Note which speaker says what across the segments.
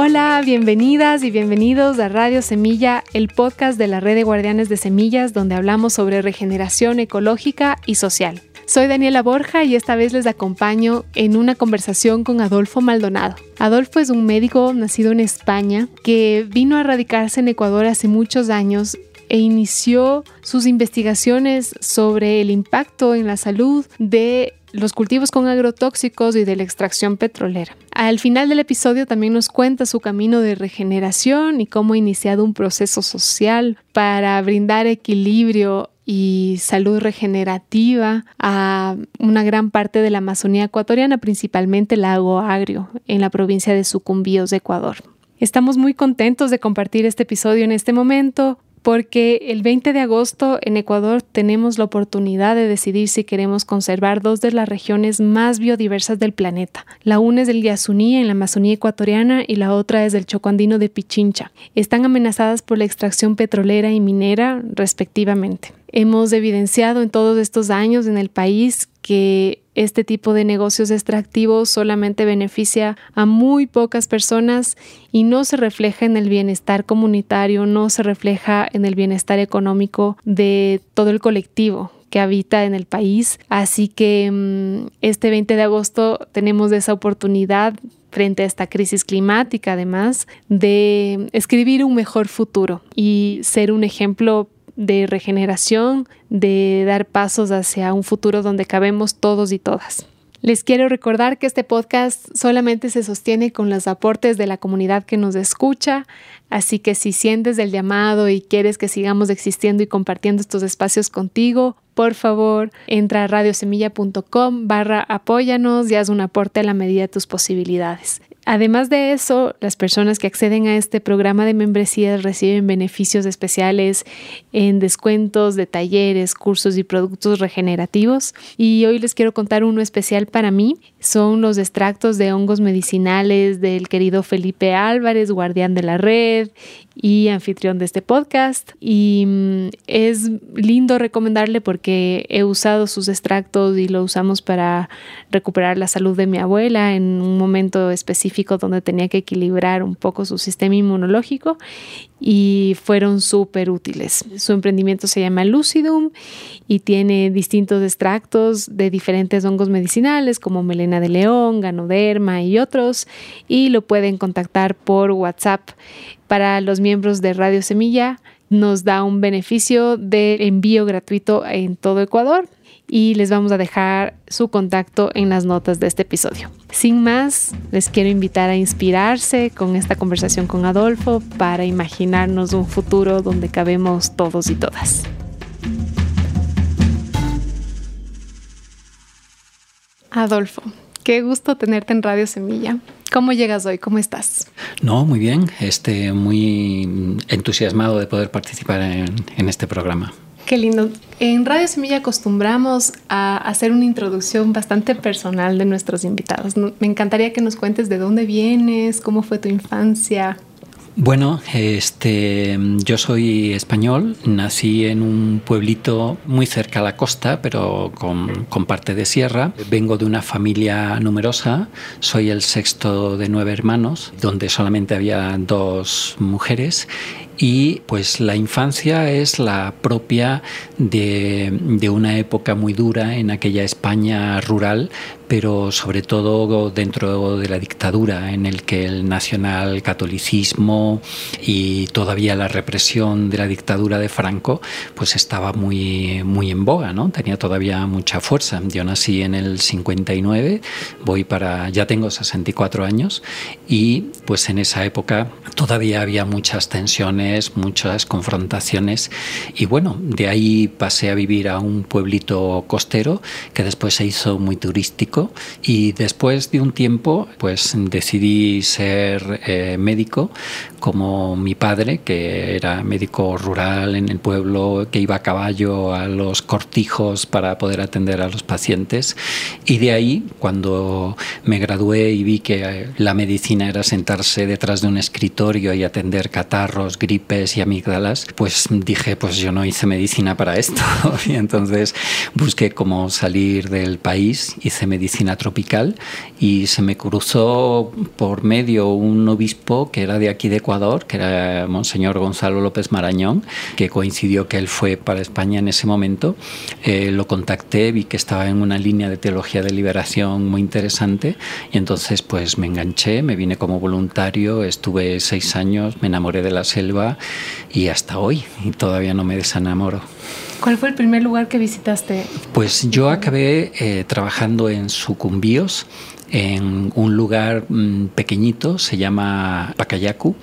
Speaker 1: Hola, bienvenidas y bienvenidos a Radio Semilla, el podcast de la red de guardianes de semillas donde hablamos sobre regeneración ecológica y social. Soy Daniela Borja y esta vez les acompaño en una conversación con Adolfo Maldonado. Adolfo es un médico nacido en España que vino a radicarse en Ecuador hace muchos años e inició sus investigaciones sobre el impacto en la salud de los cultivos con agrotóxicos y de la extracción petrolera. Al final del episodio también nos cuenta su camino de regeneración y cómo ha iniciado un proceso social para brindar equilibrio y salud regenerativa a una gran parte de la Amazonía ecuatoriana, principalmente el lago Agrio, en la provincia de Sucumbíos, Ecuador. Estamos muy contentos de compartir este episodio en este momento porque el 20 de agosto en Ecuador tenemos la oportunidad de decidir si queremos conservar dos de las regiones más biodiversas del planeta. La una es del Yasuní en la Amazonía ecuatoriana y la otra es del Chocoandino de Pichincha. Están amenazadas por la extracción petrolera y minera respectivamente. Hemos evidenciado en todos estos años en el país que este tipo de negocios extractivos solamente beneficia a muy pocas personas y no se refleja en el bienestar comunitario, no se refleja en el bienestar económico de todo el colectivo que habita en el país. Así que mm, este 20 de agosto tenemos esa oportunidad frente a esta crisis climática, además, de escribir un mejor futuro y ser un ejemplo de regeneración, de dar pasos hacia un futuro donde cabemos todos y todas. Les quiero recordar que este podcast solamente se sostiene con los aportes de la comunidad que nos escucha, así que si sientes el llamado y quieres que sigamos existiendo y compartiendo estos espacios contigo, por favor entra a radiosemilla.com barra apóyanos y haz un aporte a la medida de tus posibilidades. Además de eso, las personas que acceden a este programa de membresías reciben beneficios especiales en descuentos de talleres, cursos y productos regenerativos. Y hoy les quiero contar uno especial para mí. Son los extractos de hongos medicinales del querido Felipe Álvarez, guardián de la red y anfitrión de este podcast. Y mm, es lindo recomendarle porque he usado sus extractos y lo usamos para recuperar la salud de mi abuela en un momento específico donde tenía que equilibrar un poco su sistema inmunológico y fueron súper útiles. Su emprendimiento se llama Lucidum y tiene distintos extractos de diferentes hongos medicinales como melena de león, ganoderma y otros y lo pueden contactar por WhatsApp para los miembros de Radio Semilla. Nos da un beneficio de envío gratuito en todo Ecuador y les vamos a dejar su contacto en las notas de este episodio. Sin más, les quiero invitar a inspirarse con esta conversación con Adolfo para imaginarnos un futuro donde cabemos todos y todas. Adolfo, qué gusto tenerte en Radio Semilla. ¿Cómo llegas hoy? ¿Cómo estás?
Speaker 2: No, muy bien. Este, muy entusiasmado de poder participar en, este programa.
Speaker 1: Qué lindo. En Radio Semilla acostumbramos a hacer una introducción bastante personal de nuestros invitados. Me encantaría que nos cuentes de dónde vienes, cómo fue tu infancia,
Speaker 2: bueno, este, yo soy español, nací en un pueblito muy cerca a la costa, pero con, parte de sierra. Vengo de una familia numerosa, soy el sexto de nueve hermanos, donde solamente había dos mujeres y pues la infancia es la propia de, de, una época muy dura en aquella España rural, pero sobre todo dentro de la dictadura en el que el nacional catolicismo y todavía la represión de la dictadura de Franco pues estaba muy, muy en boga, ¿no? tenía todavía mucha fuerza. Yo nací en el 59, voy para, ya tengo 64 años y pues en esa época todavía había muchas tensiones, muchas confrontaciones y bueno, de ahí pasé a vivir a un pueblito costero que después se hizo muy turístico y después de un tiempo pues decidí ser eh, médico como mi padre que era médico rural en el pueblo que iba a caballo a los cortijos para poder atender a los pacientes. Y de ahí cuando me gradué y vi que eh, la medicina era sentarse detrás de un escritorio y atender catarros, gripes y amígdalas pues dije pues yo no hice medicina para esto. Y entonces busqué cómo salir del país hice medicina medicina tropical y se me cruzó por medio un obispo que era de aquí de Ecuador, que era Monseñor Gonzalo López Marañón, que coincidió que él fue para España en ese momento. Eh, lo contacté, vi que estaba en una línea de teología de liberación muy interesante y entonces pues me enganché, me vine como voluntario, estuve seis años, me enamoré de la selva y hasta hoy y todavía no me desenamoro.
Speaker 1: ¿Cuál fue el primer lugar que visitaste?
Speaker 2: Pues yo acabé eh, trabajando en Sucumbíos, en un lugar mm, pequeñito, se llama Pacayacu,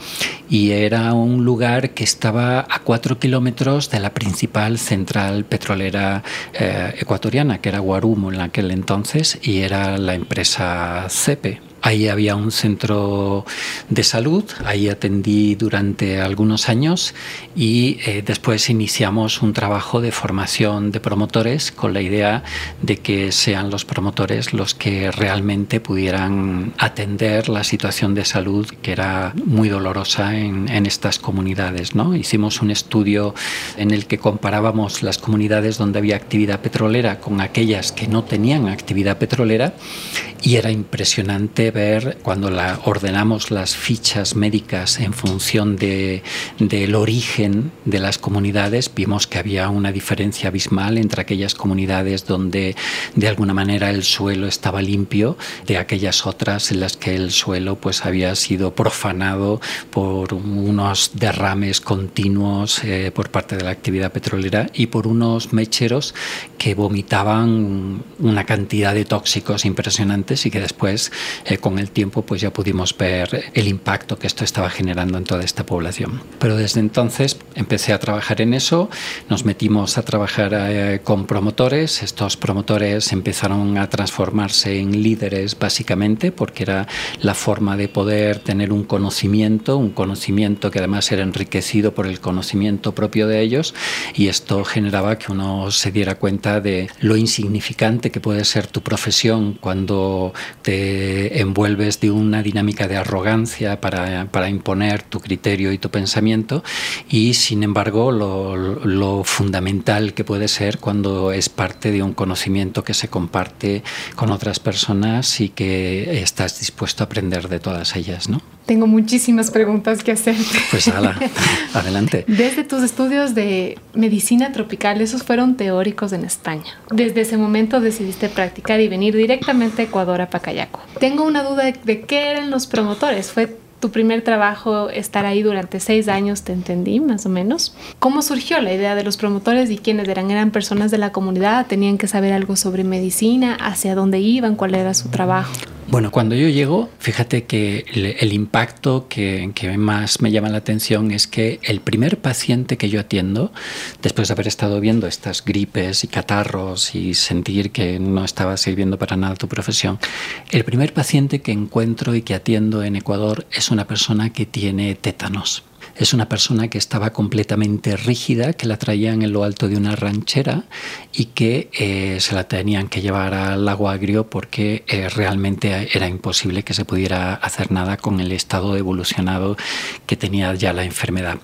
Speaker 2: y era un lugar que estaba a cuatro kilómetros de la principal central petrolera eh, ecuatoriana, que era Guarumo en aquel entonces, y era la empresa CEPE. Ahí había un centro de salud, ahí atendí durante algunos años y eh, después iniciamos un trabajo de formación de promotores con la idea de que sean los promotores los que realmente pudieran atender la situación de salud que era muy dolorosa en, en estas comunidades. ¿no? Hicimos un estudio en el que comparábamos las comunidades donde había actividad petrolera con aquellas que no tenían actividad petrolera y era impresionante cuando ordenamos las fichas médicas en función de, del origen de las comunidades, vimos que había una diferencia abismal entre aquellas comunidades donde de alguna manera el suelo estaba limpio, de aquellas otras en las que el suelo pues había sido profanado por unos derrames continuos eh, por parte de la actividad petrolera y por unos mecheros que vomitaban una cantidad de tóxicos impresionantes y que después eh, con el tiempo pues ya pudimos ver el impacto que esto estaba generando en toda esta población. Pero desde entonces empecé a trabajar en eso, nos metimos a trabajar eh, con promotores, estos promotores empezaron a transformarse en líderes básicamente porque era la forma de poder tener un conocimiento, un conocimiento que además era enriquecido por el conocimiento propio de ellos y esto generaba que uno se diera cuenta de lo insignificante que puede ser tu profesión cuando te envuelves de una dinámica de arrogancia para, para imponer tu criterio y tu pensamiento y sin embargo lo, lo, fundamental que puede ser cuando es parte de un conocimiento que se comparte con otras personas y que estás dispuesto a aprender de todas ellas, ¿no?
Speaker 1: Tengo muchísimas preguntas que hacerte.
Speaker 2: Pues ala, adelante.
Speaker 1: Desde tus estudios de medicina tropical, esos fueron teóricos en España. Desde ese momento decidiste practicar y venir directamente a Ecuador a Pacayaco. Tengo una duda de, qué eran los promotores. ¿Fue tu primer trabajo estar ahí durante seis años, te entendí más o menos. ¿Cómo surgió la idea de los promotores y quiénes eran? ¿Eran personas de la comunidad? ¿Tenían que saber algo sobre medicina? ¿Hacia dónde iban? ¿Cuál era su trabajo?
Speaker 2: Bueno, cuando yo llego, fíjate que el, impacto que, que, más me llama la atención es que el primer paciente que yo atiendo, después de haber estado viendo estas gripes y catarros y sentir que no estaba sirviendo para nada tu profesión, el primer paciente que encuentro y que atiendo en Ecuador es una persona que tiene tétanos. Es una persona que estaba completamente rígida, que la traían en lo alto de una ranchera y que eh, se la tenían que llevar al lago agrio porque eh, realmente era imposible que se pudiera hacer nada con el estado evolucionado que tenía ya la enfermedad.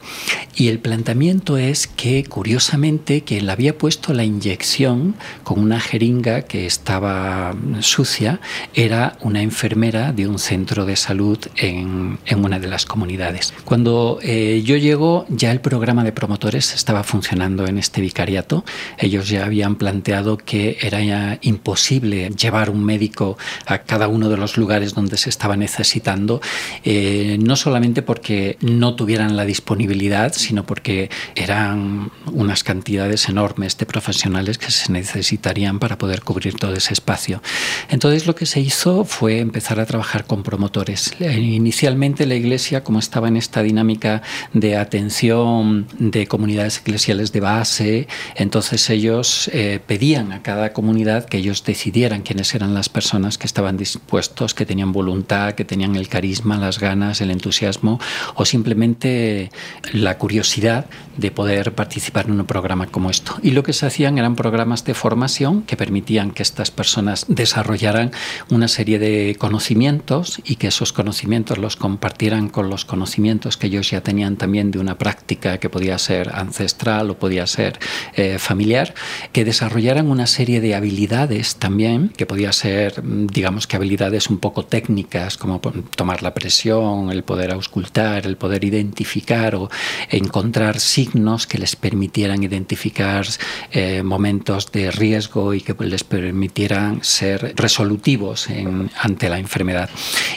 Speaker 2: Y el planteamiento es que, curiosamente, quien le había puesto la inyección con una jeringa que estaba sucia era una enfermera de un centro de salud en, en una de las comunidades. Cuando eh, eh, yo llego, ya el programa de promotores estaba funcionando en este vicariato. Ellos ya habían planteado que era imposible llevar un médico a cada uno de los lugares donde se estaba necesitando, eh, no solamente porque no tuvieran la disponibilidad, sino porque eran unas cantidades enormes de profesionales que se necesitarían para poder cubrir todo ese espacio. Entonces lo que se hizo fue empezar a trabajar con promotores. Inicialmente la Iglesia, como estaba en esta dinámica de atención de comunidades eclesiales de base. Entonces ellos eh, pedían a cada comunidad que ellos decidieran quiénes eran las personas que estaban dispuestos, que tenían voluntad, que tenían el carisma, las ganas, el entusiasmo o simplemente la curiosidad de poder participar en un programa como esto. Y lo que se hacían eran programas de formación que permitían que estas personas desarrollaran una serie de conocimientos y que esos conocimientos los compartieran con los conocimientos que ellos ya tenían venían también de una práctica que podía ser ancestral o podía ser eh, familiar, que desarrollaran una serie de habilidades también, que podía ser, digamos que habilidades un poco técnicas, como tomar la presión, el poder auscultar, el poder identificar o encontrar signos que les permitieran identificar eh, momentos de riesgo y que les permitieran ser resolutivos ante la enfermedad.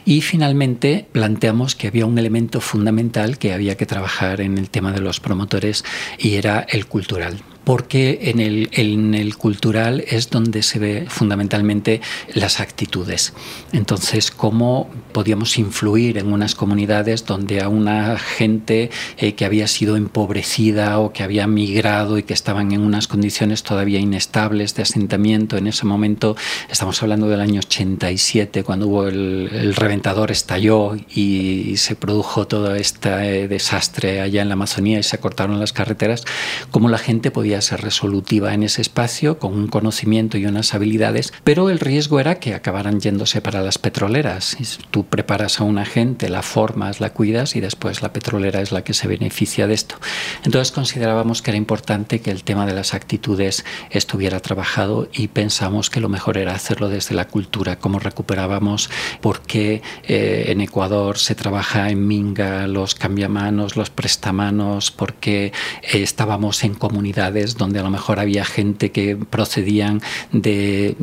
Speaker 2: Y finalmente planteamos que había un elemento fundamental que había que trabajar en el tema de los promotores y era el cultural porque en el, en el cultural es donde se ve fundamentalmente las actitudes. Entonces, cómo podíamos influir en unas comunidades donde a una gente eh, que había sido empobrecida o que había migrado y que estaban en unas condiciones todavía inestables de asentamiento, en ese momento, estamos hablando del año 87, cuando hubo el, el reventador estalló y se produjo todo este desastre allá en la Amazonía y se cortaron las carreteras, cómo la gente podía ser resolutiva en ese espacio con un conocimiento y unas habilidades, pero el riesgo era que acabaran yéndose para las petroleras. Tú preparas a una gente, la formas, la cuidas y después la petrolera es la que se beneficia de esto. Entonces considerábamos que era importante que el tema de las actitudes estuviera trabajado y pensamos que lo mejor era hacerlo desde la cultura, cómo recuperábamos por qué eh, en Ecuador se trabaja en Minga los cambiamanos, los prestamanos, por qué eh, estábamos en comunidades donde a lo mejor había gente que procedían de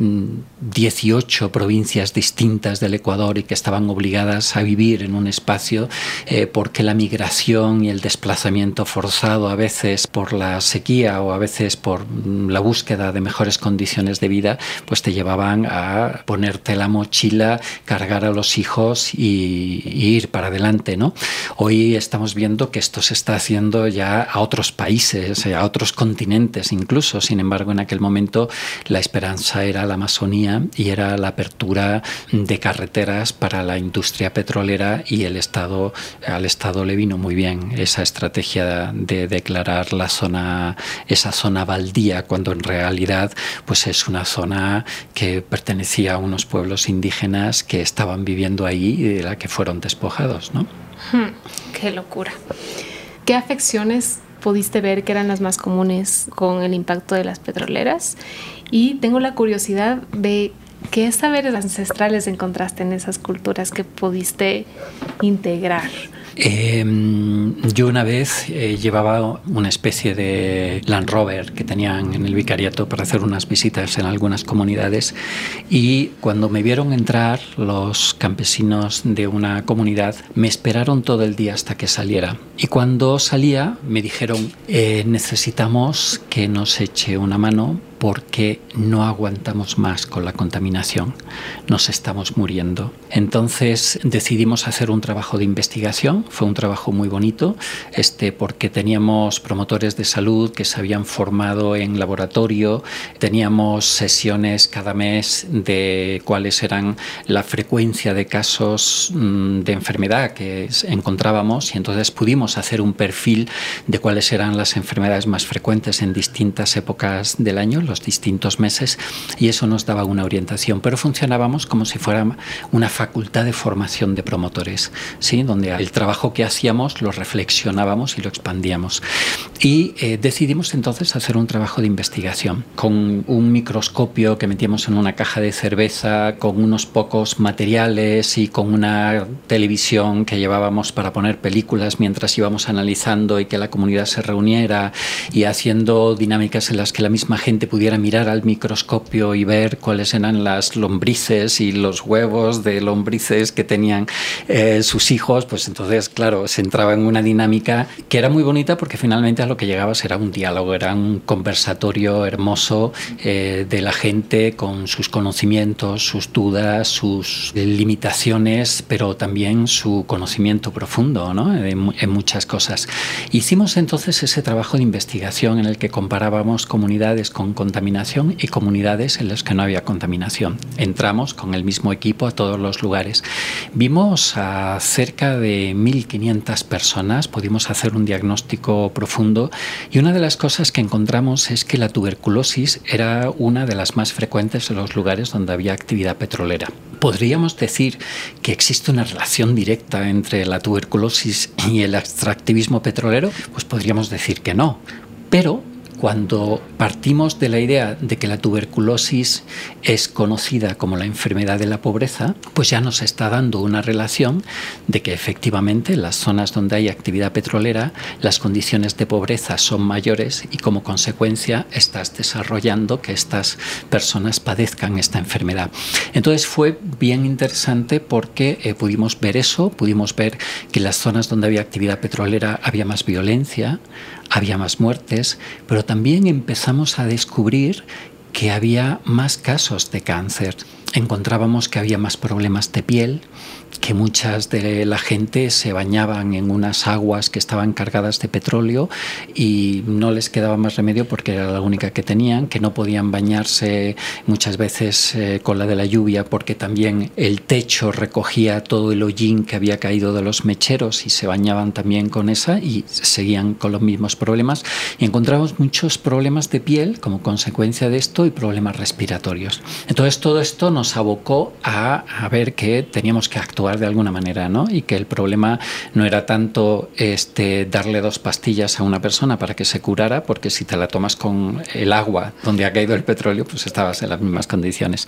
Speaker 2: 18 mm, provincias distintas del Ecuador y que estaban obligadas a vivir en un espacio eh, porque la migración y el desplazamiento forzado a veces por la sequía o a veces por mm, la búsqueda de mejores condiciones de vida, pues te llevaban a ponerte la mochila, cargar a los hijos y, y ir para adelante, ¿no? Hoy estamos viendo que esto se está haciendo ya a otros países, a otros continentes incluso. Sin embargo, en aquel momento la esperanza era la Amazonía y era la apertura de carreteras para la industria petrolera y el Estado, al Estado le vino muy bien esa estrategia de declarar la zona, esa zona baldía, cuando en realidad pues es una zona que pertenecía a unos pueblos indígenas que estaban viviendo ahí y de la que fueron despojados. ¿no?
Speaker 1: Hmm, qué locura. ¿Qué afecciones pudiste ver que eran las más comunes con el impacto de las petroleras. Y tengo la curiosidad de qué saberes ancestrales encontraste en esas culturas que pudiste integrar.
Speaker 2: Em, yo una vez eh, llevaba una especie de Land Rover que tenían en el vicariato para hacer unas visitas en algunas comunidades y cuando me vieron entrar los campesinos de una comunidad me esperaron todo el día hasta que saliera. Y cuando salía me dijeron eh, necesitamos que nos eche una mano porque no aguantamos más con la contaminación, nos estamos muriendo. Entonces decidimos hacer un trabajo de investigación, fue un trabajo muy bonito, este, porque teníamos promotores de salud que se habían formado en laboratorio, teníamos sesiones cada mes de cuáles eran la frecuencia de casos mm, de enfermedad que encontrábamos y entonces pudimos hacer un perfil de cuáles eran las enfermedades más frecuentes en distintas épocas del año, los distintos meses, y eso nos daba una orientación, pero funcionábamos como si fuera una facultad de formación de promotores, ¿sí? donde el trabajo que hacíamos lo reflexionábamos y lo expandíamos. Y eh, decidimos entonces hacer un trabajo de investigación con un microscopio que metíamos en una caja de cerveza, con unos pocos materiales y con una televisión que llevábamos para poner películas mientras íbamos analizando y que la comunidad se reuniera y haciendo dinámicas en las que la misma gente pudiera pudiera mirar al microscopio y ver cuáles eran las lombrices y los huevos de lombrices que tenían eh, sus hijos, pues entonces, claro, se entraba en una dinámica que era muy bonita porque finalmente a lo que llegabas era un diálogo, era un conversatorio hermoso eh, de la gente con sus conocimientos, sus dudas, sus limitaciones, pero también su conocimiento profundo ¿no? en, en muchas cosas. Hicimos entonces ese trabajo de investigación en el que comparábamos comunidades con contaminación y comunidades en las que no había contaminación. Entramos con el mismo equipo a todos los lugares. Vimos a cerca de 1.500 personas, pudimos hacer un diagnóstico profundo y una de las cosas que encontramos es que la tuberculosis era una de las más frecuentes en los lugares donde había actividad petrolera ¿Podríamos decir que existe una relación directa entre la tuberculosis y el extractivismo petrolero? Pues podríamos decir que no. Pero cuando partimos de la idea de que la tuberculosis es conocida como la enfermedad de la pobreza, pues ya nos está dando una relación de que efectivamente en las zonas donde hay actividad petrolera las condiciones de pobreza son mayores y como consecuencia estás desarrollando que estas personas padezcan esta enfermedad. Entonces fue bien interesante porque eh, pudimos ver eso, pudimos ver que en las zonas donde había actividad petrolera había más violencia, había más muertes, pero también empezamos a descubrir que había más casos de cáncer. Encontrábamos que había más problemas de piel, que muchas de la gente se bañaban en unas aguas que estaban cargadas de petróleo y no les quedaba más remedio porque era la única que tenían, que no podían bañarse muchas veces eh, con la de la lluvia porque también el techo recogía todo el hollín que había caído de los mecheros y se bañaban también con esa y seguían con los mismos problemas y encontramos muchos problemas de piel como consecuencia de esto y problemas respiratorios. Entonces todo esto nos abocó a, a ver que teníamos que actuar de alguna manera, ¿no? Y que el problema no era tanto este, darle dos pastillas a una persona para que se curara, porque si te la tomas con el agua donde ha caído el petróleo, pues estabas en las mismas condiciones.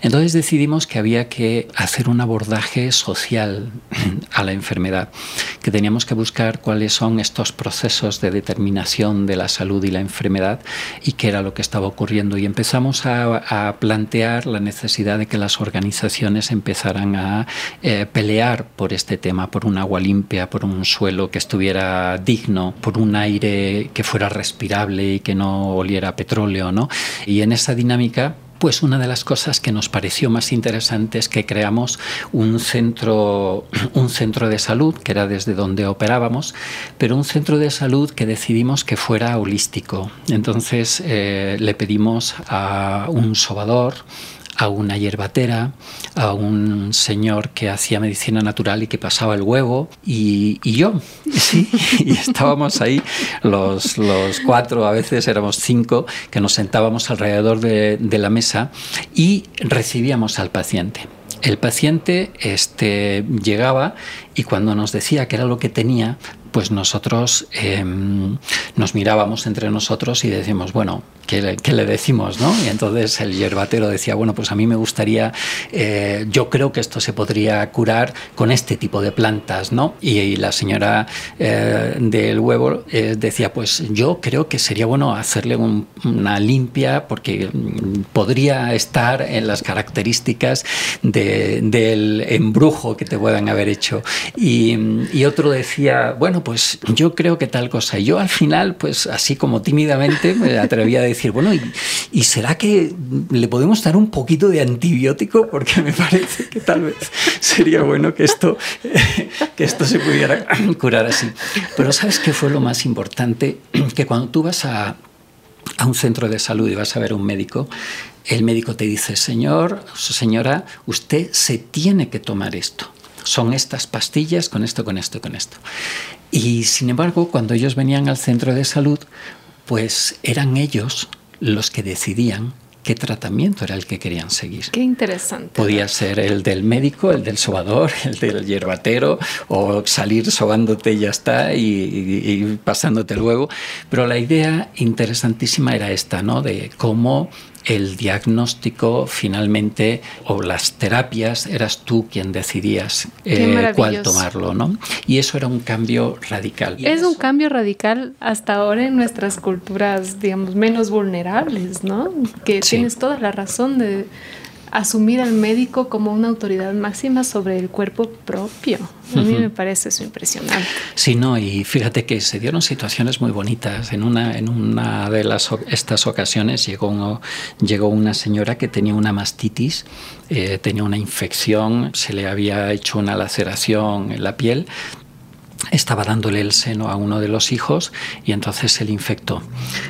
Speaker 2: Entonces decidimos que había que hacer un abordaje social a la enfermedad, que teníamos que buscar cuáles son estos procesos de determinación de la salud y la enfermedad y qué era lo que estaba ocurriendo. Y empezamos a, a plantear la necesidad de que las organizaciones empezaran a eh, pelear por este tema, por un agua limpia, por un suelo que estuviera digno, por un aire que fuera respirable y que no oliera petróleo, ¿no? Y en esa dinámica pues una de las cosas que nos pareció más interesante es que creamos un centro, un centro de salud, que era desde donde operábamos, pero un centro de salud que decidimos que fuera holístico. Entonces eh, le pedimos a un sobador, a una hierbatera, a un señor que hacía medicina natural y que pasaba el huevo, y, yo, sí, y estábamos ahí los, los, cuatro, a veces éramos cinco, que nos sentábamos alrededor de, de la mesa y recibíamos al paciente. El paciente este, llegaba y cuando nos decía qué era lo que tenía, pues nosotros em, nos mirábamos entre nosotros y decimos, bueno, ¿qué le, decimos? ¿no? Y entonces el yerbatero decía, bueno, pues a mí me gustaría, eh, yo creo que esto se podría curar con este tipo de plantas, ¿no? Y, la señora eh, del huevo eh, decía, pues yo creo que sería bueno hacerle una limpia porque mm, podría estar en las características del embrujo que te puedan haber hecho. Y, y otro decía, bueno, pues yo creo que tal cosa. Y yo al final, pues así como tímidamente me atrevía a decir, bueno, ¿y, será que le podemos dar un poquito de antibiótico? Porque me parece que tal vez sería bueno que esto, que esto se pudiera curar así. Pero ¿sabes qué fue lo más importante? Que cuando tú vas a, a un centro de salud y vas a ver a un médico, el médico te dice, señor, señora, usted se tiene que tomar esto son estas pastillas con esto, con esto, con esto. Y sin embargo, cuando ellos venían al centro de salud, pues eran ellos los que decidían qué tratamiento era el que querían seguir.
Speaker 1: Qué interesante.
Speaker 2: Podía ser el del médico, el del sobador, el del hierbatero, o salir sobándote y ya está, y, y pasándote luego. Pero la idea interesantísima era esta, ¿no? De cómo el diagnóstico finalmente o las terapias eras tú quien decidías eh, cuál tomarlo, ¿no? Y eso era un cambio radical.
Speaker 1: Es un cambio radical hasta ahora en nuestras culturas, digamos, menos vulnerables, ¿no? Que tienes toda la razón de asumir al médico como una autoridad máxima sobre el cuerpo propio. A mí me parece eso impresionante.
Speaker 2: Sí, no, y fíjate que se dieron situaciones muy bonitas. En una, en una de las, estas ocasiones llegó, llegó una señora que tenía una mastitis, eh, tenía una infección, se le había hecho una laceración en la piel, estaba dándole el seno a uno de los hijos y entonces se le infectó.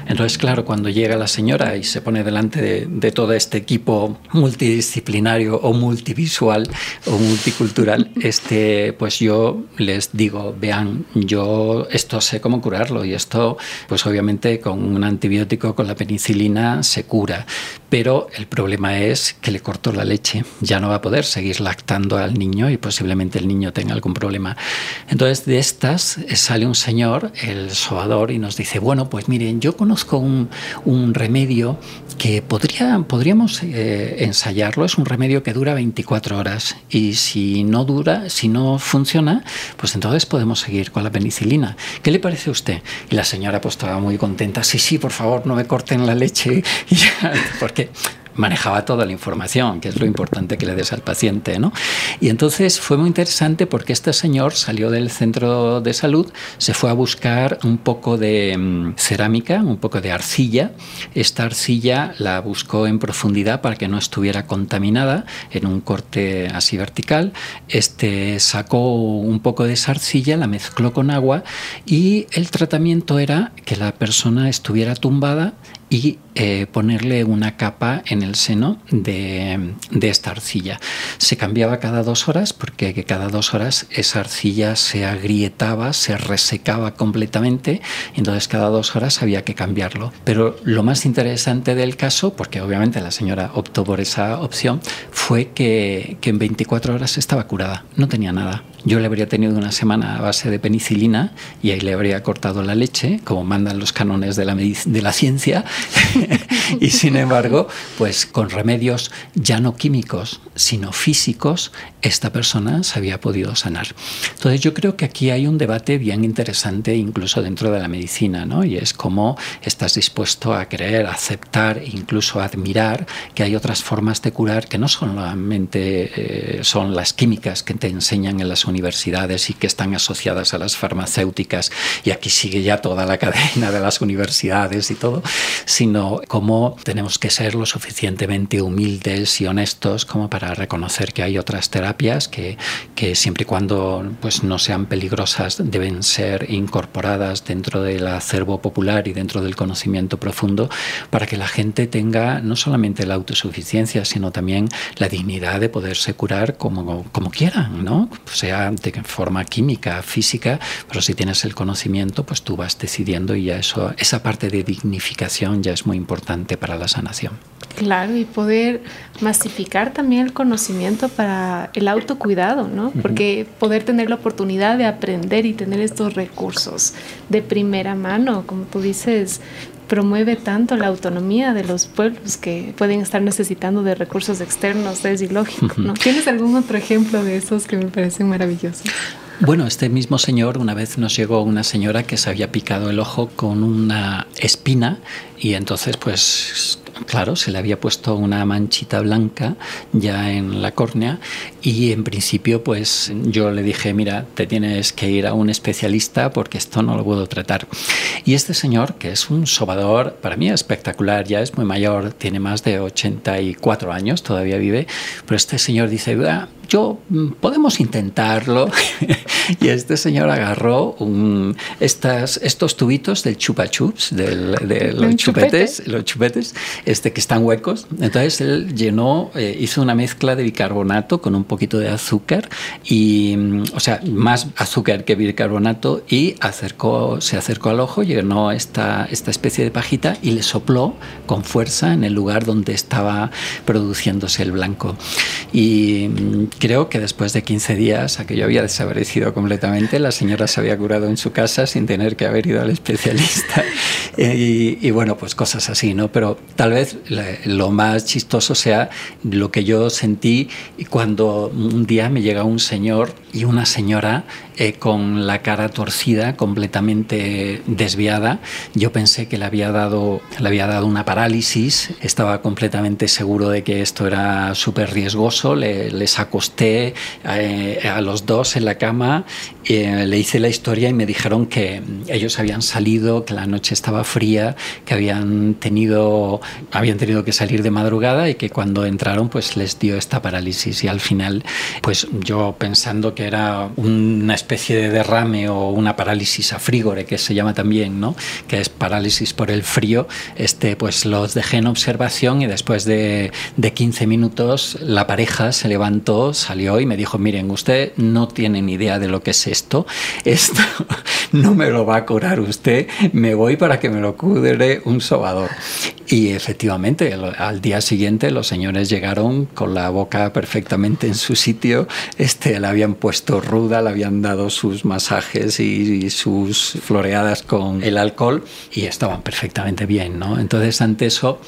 Speaker 2: Entonces, claro, cuando llega la señora y se pone delante de, todo este equipo multidisciplinario o multivisual o multicultural, este, pues yo les digo, vean, yo esto sé cómo curarlo y esto, pues obviamente con un antibiótico, con la penicilina, se cura pero el problema es que le cortó la leche, ya no va a poder seguir lactando al niño y posiblemente el niño tenga algún problema. Entonces de estas eh, sale un señor, el sobador, y nos dice, bueno, pues miren, yo conozco un, remedio que podría, podríamos eh, ensayarlo, es un remedio que dura 24 horas y si no dura, si no funciona, pues entonces podemos seguir con la penicilina. ¿Qué le parece a usted? Y la señora pues estaba muy contenta, sí, sí, por favor, no me corten la leche, porque manejaba toda la información, que es lo importante que le des al paciente. ¿no? Y entonces fue muy interesante porque este señor salió del centro de salud, se fue a buscar un poco de mm, cerámica, un poco de arcilla. Esta arcilla la buscó en profundidad para que no estuviera contaminada en un corte así vertical. Este sacó un poco de esa arcilla, la mezcló con agua y el tratamiento era que la persona estuviera tumbada y eh, ponerle una capa en el seno de, esta arcilla. Se cambiaba cada dos horas porque cada dos horas esa arcilla se agrietaba, se resecaba completamente, entonces cada dos horas había que cambiarlo. Pero lo más interesante del caso, porque obviamente la señora optó por esa opción, fue que en 24 horas estaba curada, no tenía nada. Yo le habría tenido una semana a base de penicilina y ahí le habría cortado la leche, como mandan los cánones de la, de la ciencia, y sin embargo, pues con remedios ya no químicos, sino físicos, esta persona se había podido sanar. Entonces yo creo que aquí hay un debate bien interesante incluso dentro de la medicina, ¿no? Y es cómo estás dispuesto a creer, aceptar, incluso admirar que hay otras formas de curar que no solamente eh, son las químicas que te enseñan en las universidades y que están asociadas a las farmacéuticas, y aquí sigue ya toda la cadena de las universidades y todo, sino cómo tenemos que ser lo suficientemente humildes y honestos como para reconocer que hay otras terapias que, que siempre y cuando pues, no sean peligrosas deben ser incorporadas dentro del acervo popular y dentro del conocimiento profundo para que la gente tenga no solamente la autosuficiencia, sino también la dignidad de poderse curar como, como quieran, ¿no? sea de forma química, física, pero si tienes el conocimiento, pues tú vas decidiendo y ya eso, esa parte de dignificación ya es muy importante para la sanación.
Speaker 1: Claro, y poder masificar también el conocimiento para el autocuidado, ¿no? Porque poder tener la oportunidad de aprender y tener estos recursos de primera mano, como tú dices, promueve tanto la autonomía de los pueblos que pueden estar necesitando de recursos externos, es ilógico, ¿no? ¿Tienes algún otro ejemplo de esos que me parecen maravillosos?
Speaker 2: Bueno, este mismo señor, una vez nos llegó una señora que se había picado el ojo con una espina y entonces pues claro, se le había puesto una manchita blanca ya en la córnea y en principio pues yo le dije, mira, te tienes que ir a un especialista porque esto no lo puedo tratar. Y este señor, que es un sobador, para mí espectacular, ya es muy mayor, tiene más de 84 años, todavía vive, pero este señor dice, yo mm, podemos intentarlo. y este señor agarró estas, estos tubitos del chupa chups, de los chupetes, los chupetes, este, que están huecos. Entonces él llenó, eh, hizo una mezcla de bicarbonato con un poquito de azúcar, y, mm, o sea, más azúcar que bicarbonato, y acercó, se acercó al ojo, llenó esta, esta especie de pajita y le sopló con fuerza en el lugar donde estaba produciéndose el blanco. Y mm, creo que después de 15 días aquello había desaparecido completamente, la señora se había curado en su casa sin tener que haber ido al especialista. y, bueno, pues cosas así, ¿no? Pero tal vez lo más chistoso sea lo que yo sentí cuando un día me llega un señor y una señora eh, con la cara torcida, completamente desviada. Yo pensé que le había dado, le había dado una parálisis, estaba completamente seguro de que esto era súper riesgoso, le, les acosté eh, a los dos en la cama, eh, le hice la historia y me dijeron que ellos habían salido, que la noche estaba fría, que habían tenido, habían tenido que salir de madrugada y que cuando entraron pues les dio esta parálisis y al final pues yo pensando que era una especie de derrame o una parálisis a frígore que se llama también, ¿no? que es parálisis por el frío, este, pues los dejé en observación y después de, de 15 minutos la pareja se levantó salió y me dijo, miren, usted no tiene ni idea de lo que es esto, esto no me lo va a curar usted, me voy para que me lo cure un sobador. Y efectivamente, al día siguiente los señores llegaron con la boca perfectamente en su sitio, este, la habían puesto ruda, le habían dado sus masajes y, sus floreadas con el alcohol y estaban perfectamente bien, ¿no? Entonces, ante eso,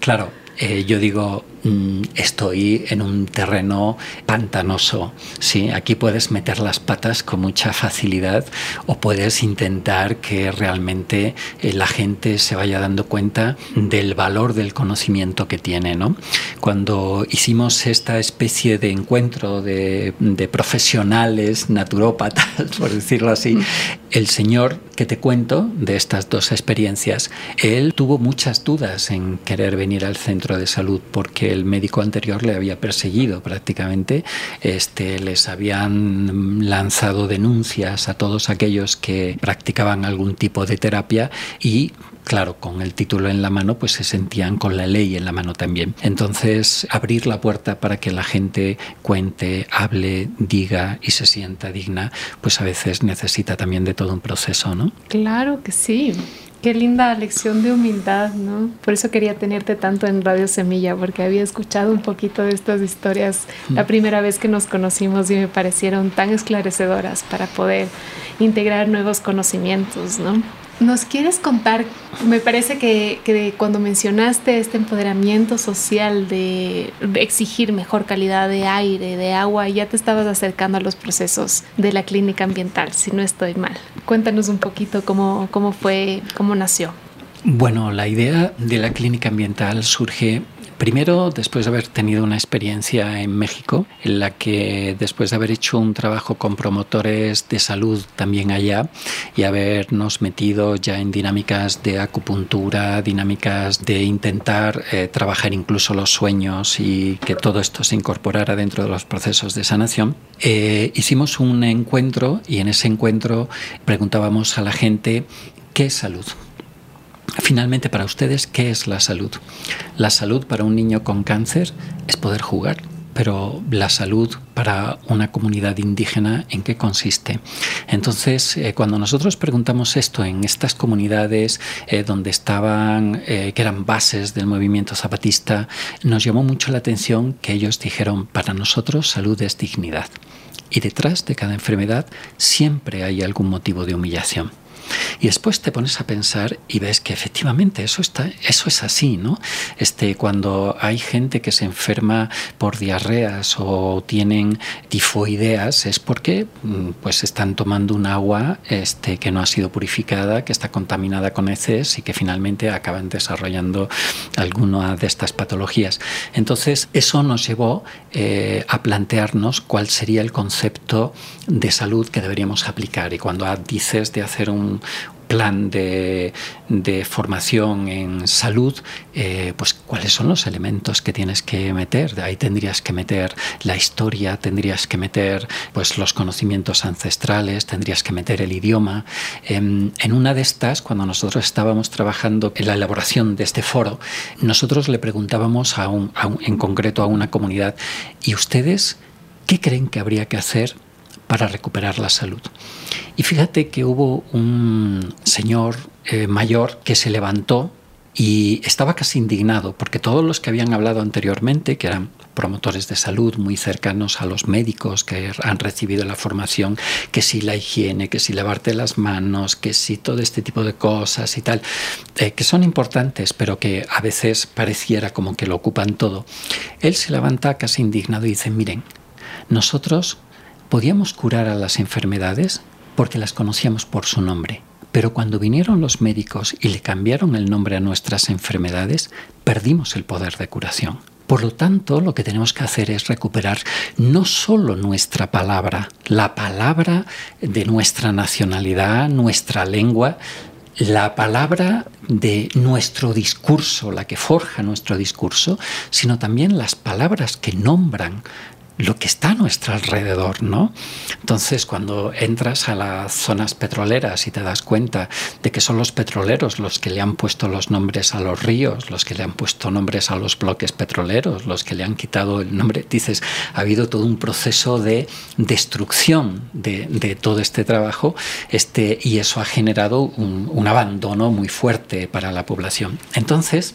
Speaker 2: claro, eh, yo digo, estoy en un terreno pantanoso. ¿sí? Aquí puedes meter las patas con mucha facilidad o puedes intentar que realmente eh, la gente se vaya dando cuenta del valor del conocimiento que tiene. ¿no? Cuando hicimos esta especie de encuentro de, de profesionales naturópatas, por decirlo así, mm. el señor que te cuento de estas dos experiencias, él tuvo muchas dudas en querer venir al centro de salud porque el médico anterior le había perseguido prácticamente, este, les habían lanzado denuncias a todos aquellos que practicaban algún tipo de terapia y claro, con el título en la mano, pues se sentían con la ley en la mano también. Entonces, abrir la puerta para que la gente cuente, hable, diga y se sienta digna, pues a veces necesita también de todo un proceso, ¿no?
Speaker 1: Claro que sí. Qué linda lección de humildad, ¿no? Por eso quería tenerte tanto en Radio Semilla, porque había escuchado un poquito de estas historias la primera vez que nos conocimos y me parecieron tan esclarecedoras para poder integrar nuevos conocimientos, ¿no? ¿Nos quieres contar? Me parece que, cuando mencionaste este empoderamiento social de exigir mejor calidad de aire, de agua, ya te estabas acercando a los procesos de la clínica ambiental, si no estoy mal. Cuéntanos un poquito cómo, cómo fue, cómo nació.
Speaker 2: Bueno, la idea de la clínica ambiental surge Primero, después de haber tenido una experiencia en México, en la que después de haber hecho un trabajo con promotores de salud también allá y habernos metido ya en dinámicas de acupuntura, dinámicas de intentar eh, trabajar incluso los sueños y que todo esto se incorporara dentro de los procesos de sanación, eh, hicimos un encuentro y en ese encuentro preguntábamos a la gente qué es salud. Finalmente, para ustedes, ¿qué es la salud? La salud para un niño con cáncer es poder jugar, pero la salud para una comunidad indígena, ¿en qué consiste? Entonces, eh, cuando nosotros preguntamos esto en estas comunidades eh, donde estaban, eh, que eran bases del movimiento zapatista, nos llamó mucho la atención que ellos dijeron, para nosotros salud es dignidad. Y detrás de cada enfermedad siempre hay algún motivo de humillación. Y después te pones a pensar y ves que efectivamente eso, está, eso es así, ¿no? Este, cuando hay gente que se enferma por diarreas o tienen tifoideas es porque mm, pues están tomando un agua este, que no ha sido purificada, que está contaminada con heces y que finalmente acaban desarrollando alguna de estas patologías. Entonces, eso nos llevó eh, a plantearnos cuál sería el concepto de salud que deberíamos aplicar. Y cuando dices de hacer un plan de, formación en salud, eh, pues cuáles son los elementos que tienes que meter. De ahí tendrías que meter la historia, tendrías que meter pues los conocimientos ancestrales, tendrías que meter el idioma. En, una de estas, cuando nosotros estábamos trabajando en la elaboración de este foro, nosotros le preguntábamos a en concreto a una comunidad, ¿y ustedes qué creen que habría que hacer para recuperar la salud. Y fíjate que hubo un señor eh, mayor que se levantó y estaba casi indignado porque todos los que habían hablado anteriormente, que eran promotores de salud muy cercanos a los médicos que han recibido la formación, que si la higiene, que si lavarte las manos, que si todo este tipo de cosas y tal, eh, que son importantes, pero que a veces pareciera como que lo ocupan todo. Él se levanta casi indignado y dice, miren, nosotros Podíamos curar a las enfermedades porque las conocíamos por su nombre, pero cuando vinieron los médicos y le cambiaron el nombre a nuestras enfermedades, perdimos el poder de curación. Por lo tanto, lo que tenemos que hacer es recuperar no solo nuestra palabra, la palabra de nuestra nacionalidad, nuestra lengua, la palabra de nuestro discurso, la que forja nuestro discurso, sino también las palabras que nombran lo que está a nuestro alrededor, ¿no? Entonces, cuando entras a las zonas petroleras y te das cuenta de que son los petroleros los que le han puesto los nombres a los ríos, los que le han puesto nombres a los bloques petroleros, los que le han quitado el nombre, dices, ha habido todo un proceso de destrucción de, todo este trabajo este, y eso ha generado un abandono muy fuerte para la población. Entonces,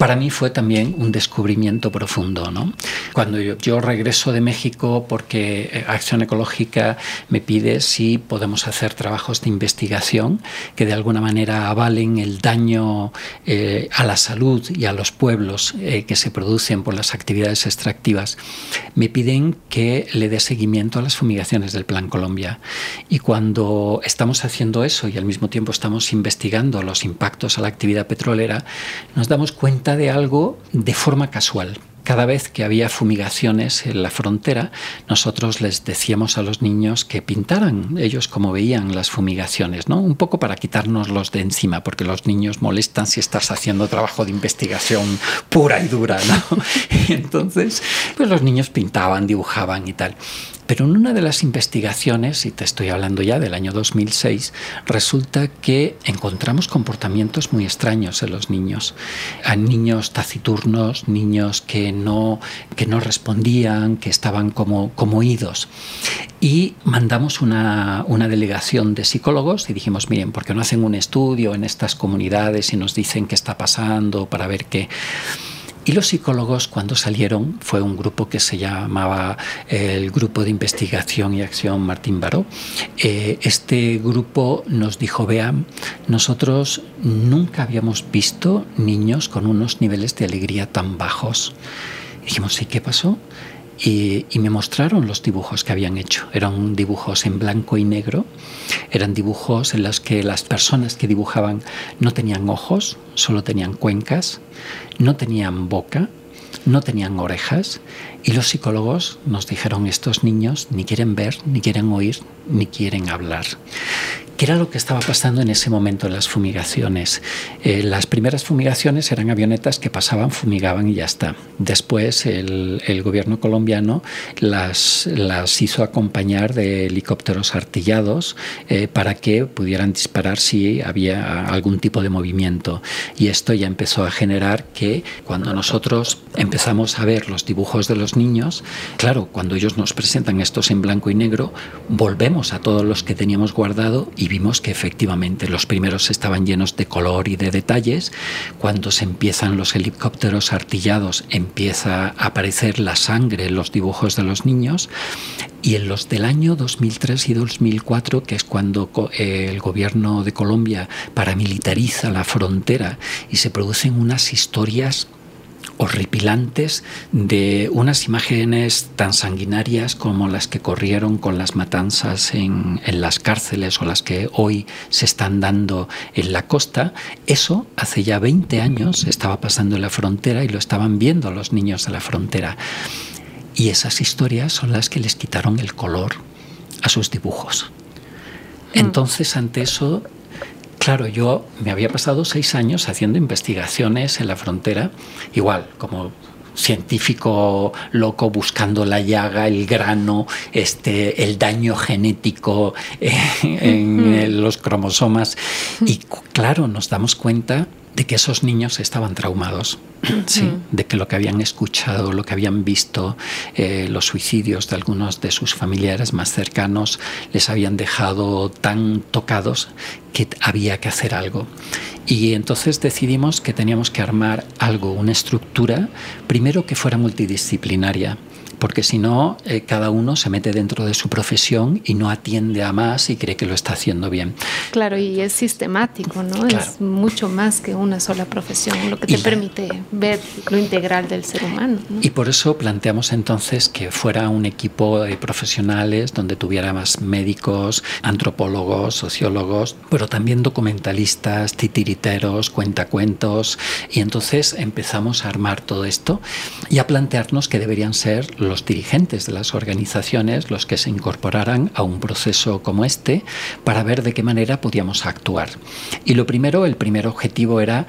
Speaker 2: para mí fue también un descubrimiento profundo. ¿no? Cuando yo, regreso de México, porque eh, Acción Ecológica me pide si podemos hacer trabajos de investigación que de alguna manera avalen el daño eh, a la salud y a los pueblos eh, que se producen por las actividades extractivas, me piden que le dé seguimiento a las fumigaciones del Plan Colombia. Y cuando estamos haciendo eso y al mismo tiempo estamos investigando los impactos a la actividad petrolera, nos damos cuenta de algo de forma casual. Cada vez que había fumigaciones en la frontera, nosotros les decíamos a los niños que pintaran ellos como veían las fumigaciones, ¿no? Un poco para quitárnoslos de encima, porque los niños molestan si estás haciendo trabajo de investigación pura y dura, ¿no? Entonces, pues los niños pintaban, dibujaban y tal. Pero en una de las investigaciones, y te estoy hablando ya del año 2006, resulta que encontramos comportamientos muy extraños en los niños. A niños taciturnos, niños que no, que no respondían, que estaban como, como idos. Y mandamos una, una delegación de psicólogos y dijimos, miren, ¿por qué no hacen un estudio en estas comunidades y nos dicen qué está pasando para ver qué... Y los psicólogos cuando salieron, fue un grupo que se llamaba eh, el Grupo de Investigación y Acción Martín Baró, eh, este grupo nos dijo, vean, nosotros nunca habíamos visto niños con unos niveles de alegría tan bajos. dijimos, ¿y qué pasó? Y, me mostraron los dibujos que habían hecho. Eran dibujos en blanco y negro, eran dibujos en los que las personas que dibujaban no tenían ojos, solo tenían cuencas, no tenían boca, no tenían orejas y los psicólogos nos dijeron estos niños ni quieren ver, ni quieren oír, ni quieren hablar. ¿Qué era lo que estaba pasando en ese momento en las fumigaciones? Eh, las primeras fumigaciones eran avionetas que pasaban, fumigaban y ya está. Después el, gobierno colombiano las, las, hizo acompañar de helicópteros artillados eh, para que pudieran disparar si había algún tipo de movimiento. Y esto ya empezó a generar que cuando nosotros empezamos a ver los dibujos de los niños, claro, cuando ellos nos presentan estos en blanco y negro, volvemos a todos los que teníamos guardado y vimos que efectivamente los primeros estaban llenos de color y de detalles. Cuando se empiezan los helicópteros artillados, empieza a aparecer la sangre en los dibujos de los niños. Y en los del año 2003 y 2004, que es cuando el gobierno de Colombia paramilitariza la frontera y se producen unas historias horripilantes de unas imágenes tan sanguinarias como las que corrieron con las matanzas en, las cárceles o las que hoy se están dando en la costa, eso hace ya 20 años estaba pasando en la frontera y lo estaban viendo los niños de la frontera. Y esas historias son las que les quitaron el color a sus dibujos. Mm. Entonces, ante eso, Claro, yo me había pasado seis años haciendo investigaciones en la frontera, igual como científico loco buscando la llaga, el grano, este, el daño genético eh, en los cromosomas. Y claro, nos damos cuenta de que esos niños estaban traumados, ¿sí? de que lo que habían escuchado, lo que habían visto, eh, los suicidios de algunos de sus familiares más cercanos les habían dejado tan tocados que había que hacer algo. Y entonces decidimos que teníamos que armar algo, una estructura, primero que fuera multidisciplinaria porque si no, eh, cada uno se mete dentro de su profesión y no atiende a más y cree que lo está haciendo bien.
Speaker 1: Claro, y es sistemático, ¿no? Es mucho más que una sola profesión, lo que te permite ver lo integral del ser humano.
Speaker 2: Y por eso planteamos entonces que fuera un equipo de profesionales donde tuviera más médicos, antropólogos, sociólogos, pero también documentalistas, titiriteros, cuentacuentos. Y entonces empezamos a armar todo esto y a plantearnos que deberían ser los dirigentes de las organizaciones los que se incorporaran a un proceso como este para ver de qué manera podíamos actuar. Y lo primero, el primer objetivo era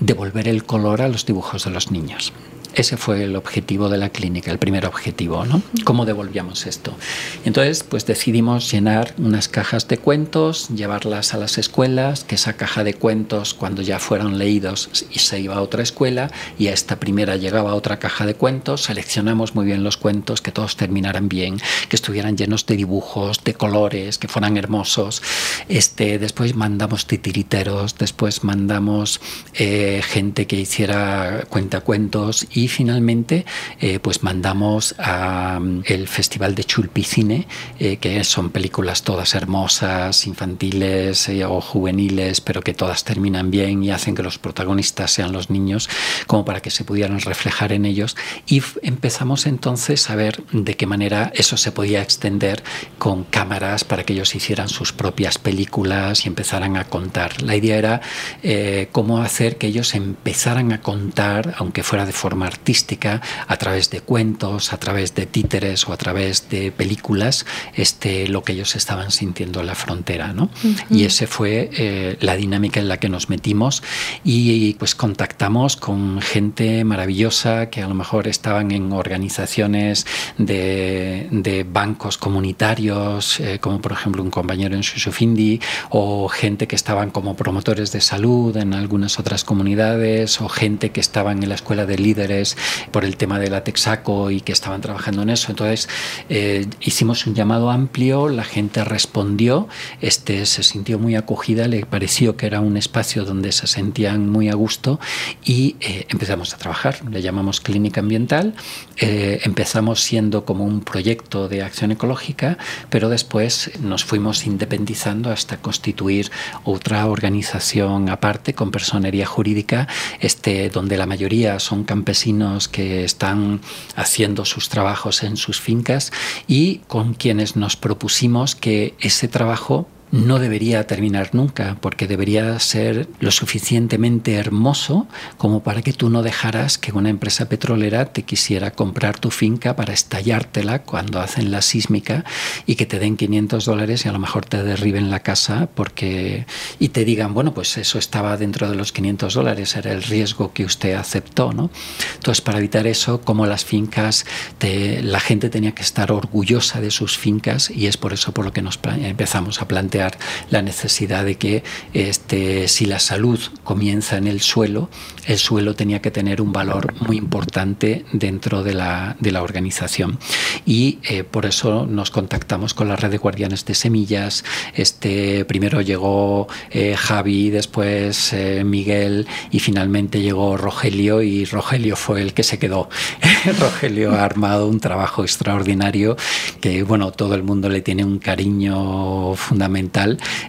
Speaker 2: devolver el color a los dibujos de los niños. Ese fue el objetivo de la clínica, el primer objetivo, ¿no? ¿Cómo devolvíamos esto? Entonces, pues decidimos llenar unas cajas de cuentos, llevarlas a las escuelas, que esa caja de cuentos, cuando ya fueron leídos, se iba a otra escuela, y a esta primera llegaba otra caja de cuentos, seleccionamos muy bien los cuentos, que todos terminaran bien, que estuvieran llenos de dibujos, de colores, que fueran hermosos. Este, después mandamos titiriteros, después mandamos eh, gente que hiciera cuentacuentos y finalmente eh, pues mandamos al el Festival de Chulpicine, eh, que son películas todas hermosas, infantiles o juveniles, pero que todas terminan bien y hacen que los protagonistas sean los niños, como para que se pudieran reflejar en ellos. Y empezamos entonces a ver de qué manera eso se podía extender con cámaras para que ellos hicieran sus propias películas y empezaran a contar. La idea era eh, cómo hacer que ellos empezaran a contar, aunque fuera de forma artística, a través de cuentos, a través de títeres o a través de películas, este, lo que ellos estaban sintiendo en la frontera. ¿no? Y ese fue eh, la dinámica en la que nos metimos y pues contactamos con gente maravillosa que a lo mejor estaban en organizaciones de, de bancos comunitarios, eh, como por ejemplo un compañero en Susufindi, o gente que estaban como promotores de salud en algunas otras comunidades, o gente que estaban en la escuela de líderes por el tema de la Texaco y que estaban trabajando en eso. Entonces eh, hicimos un llamado amplio, la gente respondió, este, se sintió muy acogida, le pareció que era un espacio donde se sentían muy a gusto y eh, empezamos a trabajar. Le llamamos clínica ambiental, empezamos siendo como un proyecto de acción ecológica, pero después nos fuimos independizando hasta constituir otra organización aparte con personería jurídica, este, donde la mayoría son campesinos que están haciendo sus trabajos en sus fincas y con quienes nos propusimos que ese trabajo no debería terminar nunca, porque debería ser lo suficientemente hermoso como para que tú no dejaras que una empresa petrolera te quisiera comprar tu finca para estallártela cuando hacen la sísmica y que te den 500 dólares y a lo mejor te derriben la casa porque y te digan, bueno, pues eso estaba dentro de los 500 dólares, era el riesgo que usted aceptó, ¿no? Entonces, para evitar eso, como las fincas, la gente tenía que estar orgullosa de sus fincas y es por eso por lo que nos empezamos a plantear la necesidad de que este, si la salud comienza en el suelo, el suelo tenía que tener un valor muy importante dentro de la, de la organización. Y eh, por eso nos contactamos con la red de guardianes de semillas. Este, primero llegó eh, Javi, después eh, Miguel y finalmente llegó Rogelio y Rogelio fue el que se quedó. Rogelio ha armado un trabajo extraordinario que bueno, todo el mundo le tiene un cariño fundamental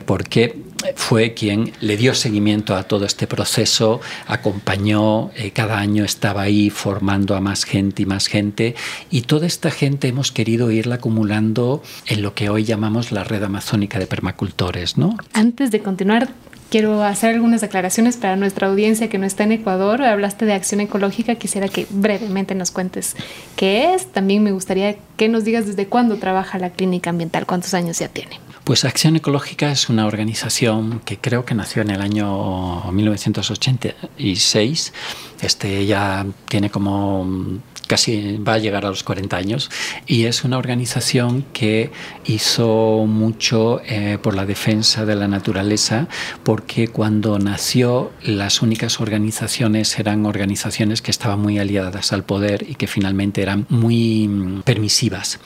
Speaker 2: porque fue quien le dio seguimiento a todo este proceso, acompañó, eh, cada año estaba ahí formando a más gente y más gente, y toda esta gente hemos querido irla acumulando en lo que hoy llamamos la red amazónica de permacultores. ¿no?
Speaker 1: Antes de continuar, quiero hacer algunas aclaraciones para nuestra audiencia que no está en Ecuador. Hablaste de acción ecológica, quisiera que brevemente nos cuentes qué es. También me gustaría que nos digas desde cuándo trabaja la clínica ambiental, cuántos años ya tiene.
Speaker 2: Pues Acción Ecológica es una organización que creo que nació en el año 1986. Este ya tiene como casi va a llegar a los 40 años y es una organización que hizo mucho eh, por la defensa de la naturaleza porque cuando nació las únicas organizaciones eran organizaciones que estaban muy aliadas al poder y que finalmente eran muy mm, permisivas.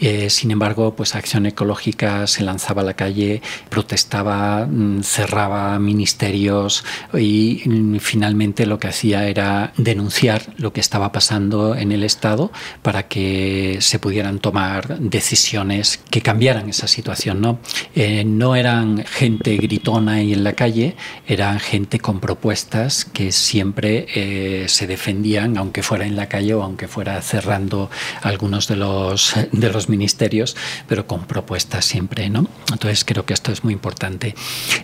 Speaker 2: Eh, sin embargo, pues Acción Ecológica se lanzaba a la calle, protestaba, mm, cerraba ministerios y mm, finalmente lo que hacía era denunciar lo que estaba pasando el Estado para que se pudieran tomar decisiones que cambiaran esa situación. No, eh, no eran gente gritona y en la calle, eran gente con propuestas que siempre eh, se defendían, aunque fuera en la calle o aunque fuera cerrando algunos de los, de los ministerios, pero con propuestas siempre. ¿no? Entonces creo que esto es muy importante.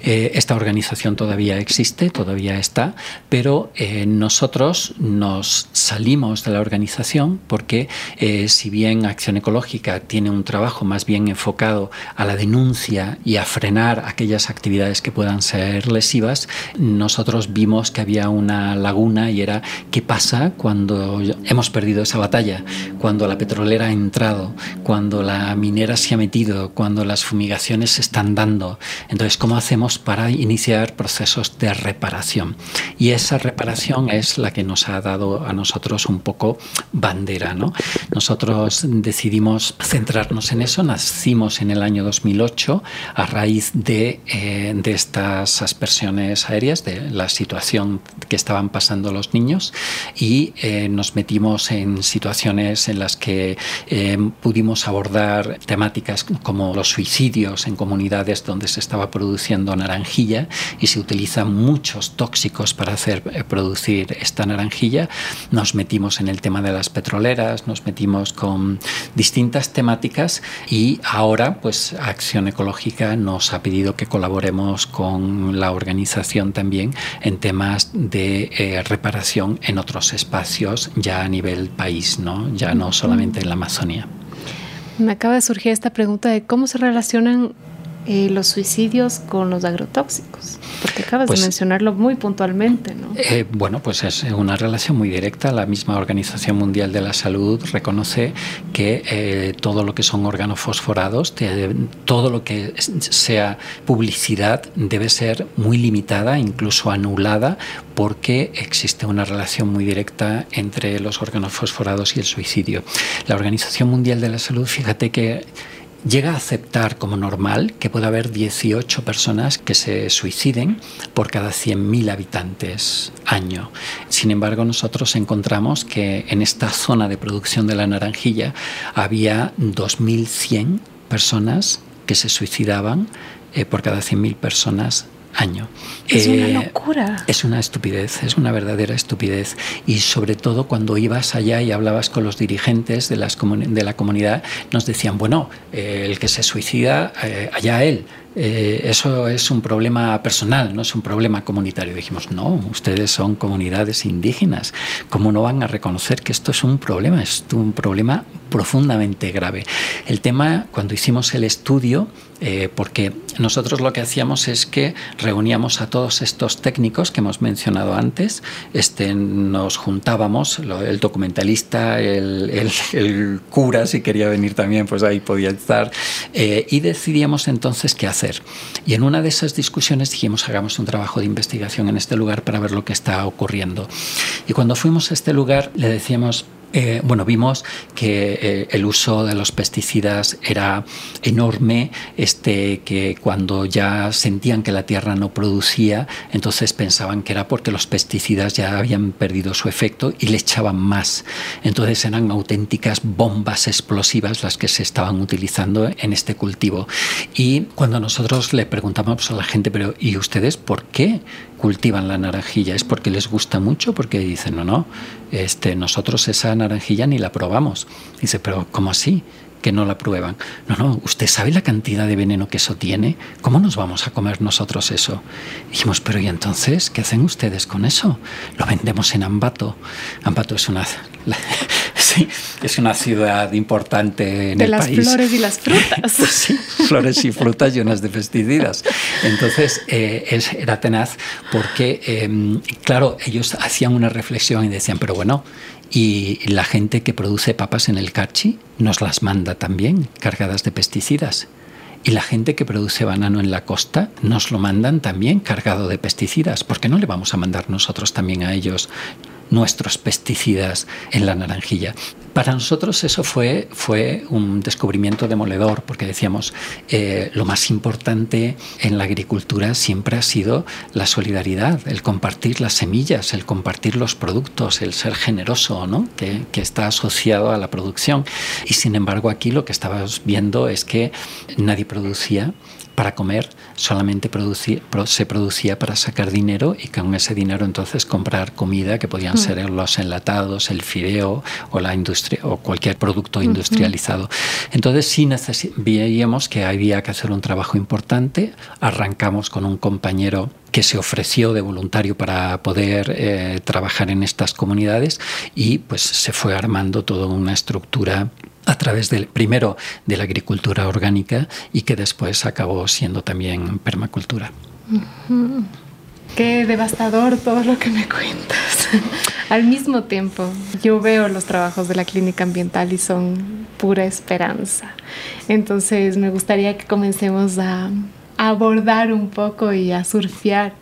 Speaker 2: Eh, esta organización todavía existe, todavía está, pero nosotros nos salimos de la organización porque eh, si bien Acción Ecológica tiene un trabajo más bien enfocado a la denuncia y a frenar aquellas actividades que puedan ser lesivas, nosotros vimos que había una laguna y era qué pasa cuando hemos perdido esa batalla, cuando la petrolera ha entrado, cuando la minera se ha metido, cuando las fumigaciones se están dando. Entonces, ¿cómo hacemos para iniciar procesos de reparación? Y esa reparación es la que nos ha dado a nosotros un poco bandera. ¿no? Nosotros decidimos centrarnos en eso, nacimos en el año 2008 a raíz de, eh, de estas aspersiones aéreas, de la situación que estaban pasando los niños y eh, nos metimos en situaciones en las que eh, pudimos abordar temáticas como los suicidios en comunidades donde se estaba produciendo naranjilla y se utilizan muchos tóxicos para hacer producir esta naranjilla. Nos metimos en el tema de las petroleras, nos metimos con distintas temáticas y ahora pues Acción Ecológica nos ha pedido que colaboremos con la organización también en temas de eh, reparación en otros espacios ya a nivel país, ¿no? ya no solamente en la Amazonía.
Speaker 1: Me acaba de surgir esta pregunta de cómo se relacionan eh, los suicidios con los agrotóxicos? Porque acabas de pues, mencionarlo muy puntualmente, ¿no?
Speaker 2: Eh, bueno, pues es una relación muy directa. La misma Organización Mundial de la Salud reconoce que eh, todo lo que son organofosforados, todo lo que sea publicidad debe ser muy limitada, incluso anulada, porque existe una relación muy directa entre los organofosforados y el suicidio. La Organización Mundial de la Salud, fíjate que llega a aceptar como normal que pueda haber 18 personas que se suiciden por cada 100.000 habitantes año. Sin embargo, nosotros encontramos que en esta zona de producción de la naranjilla había 2.100 personas que se suicidaban eh, por cada 100.000 personas año.
Speaker 1: Es una eh, locura.
Speaker 2: Es una estupidez, es una verdadera estupidez. Y sobre todo cuando ibas allá y hablabas con los dirigentes de, las de la comunidad, nos decían, bueno, eh, el que se suicida, eh, allá él. Eso es un problema personal, no es un problema comunitario. Dijimos, no, ustedes son comunidades indígenas. ¿Cómo no van a reconocer que esto es un problema? Es un problema profundamente grave. El tema, cuando hicimos el estudio, eh, porque nosotros lo que hacíamos es que reuníamos a todos estos técnicos que hemos mencionado antes, este, nos juntábamos, el documentalista, el, cura, si quería venir también, pues ahí podía estar, eh, y decidíamos entonces qué hacer. Y en una de esas discusiones dijimos, hagamos un trabajo de investigación en este lugar para ver lo que está ocurriendo. Y cuando fuimos a este lugar le decíamos, eh, bueno, vimos que eh, el uso de los pesticidas era enorme, este, que cuando ya sentían que la tierra no producía, entonces pensaban que era porque los pesticidas ya habían perdido su efecto y le echaban más. Entonces eran auténticas bombas explosivas las que se estaban utilizando en este cultivo. Y cuando nosotros le preguntamos a la gente, pero ¿y ustedes por qué cultivan la naranjilla? ¿Es porque les gusta mucho? Porque dicen, no, no, este, nosotros esa naranjilla ni la probamos. Dice, pero ¿cómo así? que no la prueban. No, no, usted sabe la cantidad de veneno que eso tiene. ¿Cómo nos vamos a comer nosotros eso? dijimos, pero ¿y entonces qué hacen ustedes con eso? Lo vendemos en Ambato. Ambato es una Sí, es una ciudad importante en
Speaker 1: de
Speaker 2: el
Speaker 1: país.
Speaker 2: De
Speaker 1: las flores y las frutas.
Speaker 2: Pues sí, flores y frutas llenas de pesticidas. Entonces, eh, es, era tenaz porque, em, claro, ellos hacían una reflexión y decían, pero bueno, y la gente que produce papas en el Carchi nos las manda también cargadas de pesticidas. Y la gente que produce banano en la costa nos lo mandan también cargado de pesticidas. ¿Por qué no le vamos a mandar nosotros también a ellos nuestros pesticidas en la naranjilla. Para nosotros eso fue, fue un descubrimiento demoledor, porque decíamos, eh, lo más importante en la agricultura siempre ha sido la solidaridad, el compartir las semillas, el compartir los productos, el ser generoso, ¿no? que, que está asociado a la producción. Y sin embargo aquí lo que estabas viendo es que nadie producía para comer solamente se producía para sacar dinero y con ese dinero entonces comprar comida que podían ser los enlatados, el fideo o la industria o cualquier producto industrializado. Entonces sí veíamos que había que hacer un trabajo importante. Arrancamos con un compañero que se ofreció de voluntario para poder eh, trabajar en estas comunidades y pues se fue armando toda una estructura a través del primero de la agricultura orgánica y que después acabó siendo también permacultura.
Speaker 1: Qué devastador todo lo que me cuentas. Al mismo tiempo, yo veo los trabajos de la clínica ambiental y son pura esperanza. Entonces, me gustaría que comencemos a abordar un poco y a surfear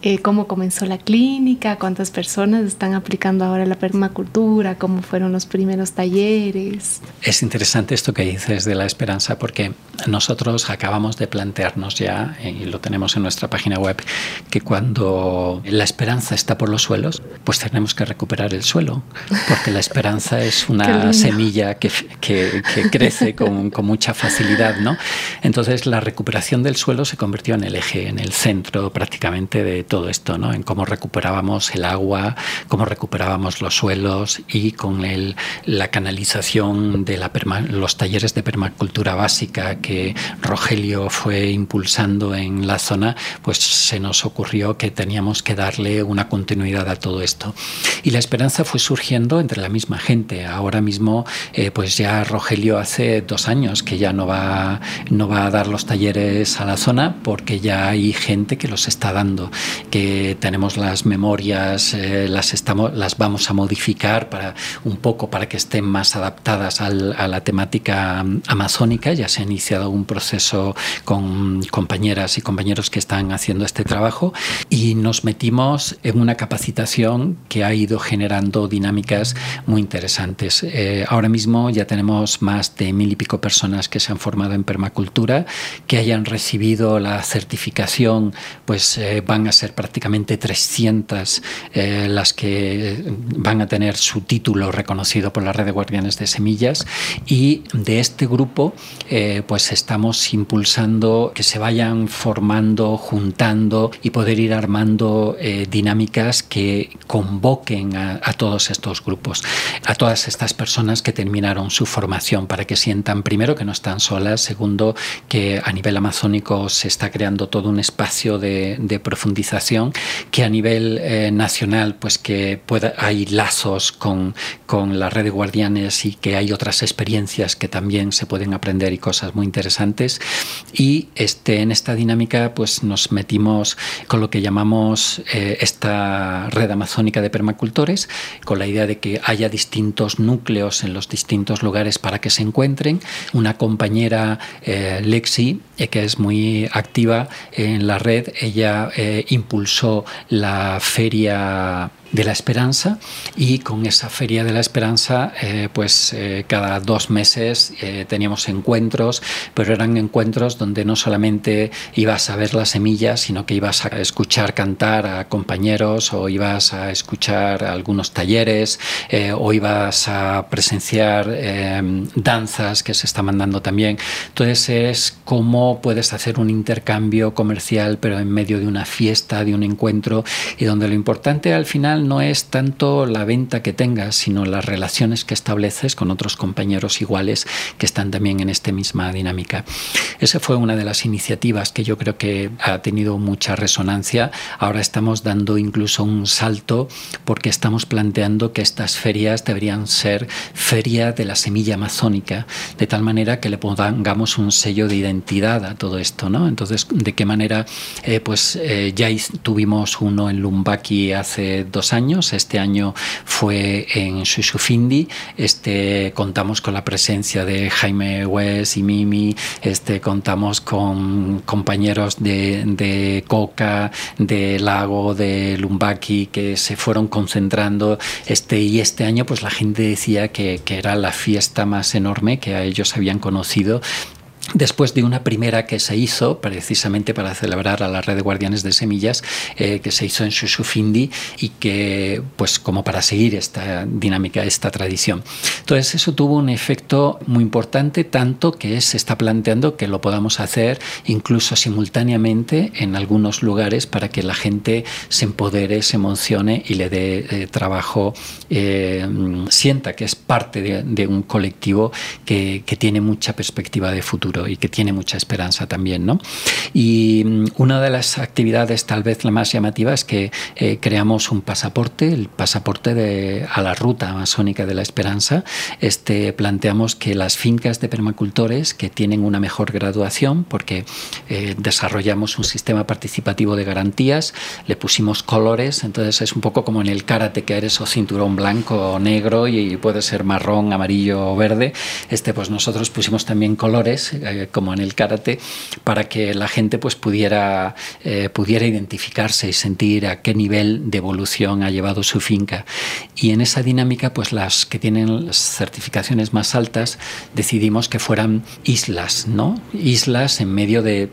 Speaker 1: eh, cómo comenzó la clínica, cuántas personas están aplicando ahora la permacultura, cómo fueron los primeros talleres.
Speaker 2: Es interesante esto que dices de la esperanza porque nosotros acabamos de plantearnos ya, y lo tenemos en nuestra página web, que cuando la esperanza está por los suelos, pues tenemos que recuperar el suelo, porque la esperanza es una semilla que, que, que crece con, con, mucha facilidad. ¿no? Entonces la recuperación del suelo se convirtió en el eje, en el centro prácticamente de todo esto, ¿no? en cómo recuperábamos el agua, cómo recuperábamos los suelos y con el, la canalización de los talleres de permacultura básica que Rogelio fue impulsando en la zona, pues se nos ocurrió que teníamos que darle una continuidad a todo esto. Y la esperanza fue surgiendo entre la misma gente. Ahora mismo, eh, pues ya Rogelio hace dos años que ya no va, no va a dar los talleres a la zona porque ya hay gente que los está dando que tenemos las memorias, eh, las, estamos, las vamos a modificar para un poco para que estén más adaptadas a la temática amazónica. Ya se ha iniciado un proceso con compañeras y compañeros que están haciendo este trabajo y nos metimos en una capacitación que ha ido generando dinámicas muy interesantes. Eh, ahora mismo ya tenemos más de mil y pico personas que se han formado en permacultura, que hayan recibido la certificación, pues eh, van a ser prácticamente 300 eh, las que van a tener su título reconocido por la red de guardianes de semillas. Y de este grupo eh, pues estamos impulsando que se vayan formando, juntando y poder ir armando eh, dinámicas que convoquen a, todos estos grupos, a todas estas personas que terminaron su formación para que sientan primero que no están solas, segundo que a nivel amazónico se está creando todo un espacio de, de profundización que a nivel eh, nacional pues que pueda, hay lazos con, con la red de guardianes y que hay otras experiencias que también se pueden aprender y cosas muy interesantes. Y este, en esta dinámica pues nos metimos con lo que llamamos eh, esta red amazónica de permacultores con la idea de que haya distintos núcleos en los distintos lugares para que se encuentren. Una compañera eh, Lexi que es muy activa en la red ella impulsó la feria de la Esperanza y con esa Feria de la Esperanza eh, pues eh, cada dos meses eh, teníamos encuentros pero eran encuentros donde no solamente ibas a ver las semillas sino que ibas a escuchar cantar a compañeros o ibas a escuchar algunos talleres o ibas a presenciar danzas que se está mandando también. Entonces es cómo puedes hacer un intercambio comercial pero en medio de una fiesta de un encuentro y donde lo importante al final no es tanto la venta que tengas, sino las relaciones que estableces con otros compañeros iguales que están también en esta misma dinámica. Esa fue una de las iniciativas que yo creo que ha tenido mucha resonancia. Ahora estamos dando incluso un salto porque estamos planteando que estas ferias deberían ser feria de la semilla amazónica, de tal manera que le pongamos un sello de identidad a todo esto, ¿no? Entonces, ¿de qué manera? Eh, pues eh, ya tuvimos uno en Lumbaki hace dos años. Este año fue en Shushufindi. Este, contamos con la presencia de Jaime West y Mimi. Este, contamos con compañeros de, Coca, de Lago, de Lumbaki, que se fueron concentrando. Este, y este año, pues la gente decía que, que era la fiesta más enorme que a ellos habían conocido Después de una primera que se hizo precisamente para celebrar a la red de guardianes de semillas, eh, que se hizo en Shushufindi y que, pues, como para seguir esta dinámica, esta tradición. Entonces, eso tuvo un efecto muy importante, tanto que se está planteando que lo podamos hacer incluso simultáneamente en algunos lugares para que la gente se empodere, se emocione y le dé eh, trabajo, eh, sienta que es parte de, un colectivo que, que tiene mucha perspectiva de futuro. Y que tiene mucha esperanza también. ¿no? Y mm, una de las actividades tal vez la más llamativa es que eh, creamos un pasaporte, el pasaporte de, a la ruta amazónica de la esperanza. Este, planteamos que las fincas de permacultores que tienen una mejor graduación, porque eh, desarrollamos un sistema participativo de garantías, le pusimos colores, entonces es un poco como en el karate que eres o cinturón blanco o negro y puede ser marrón, amarillo o verde. Este, pues nosotros pusimos también colores, eh, como en el karate, para que la gente pues pudiera, eh, pudiera identificarse y sentir a qué nivel de evolución ha llevado su finca. Y en esa dinámica, pues las que tienen las certificaciones más altas, decidimos que fueran islas, ¿no? Islas en medio de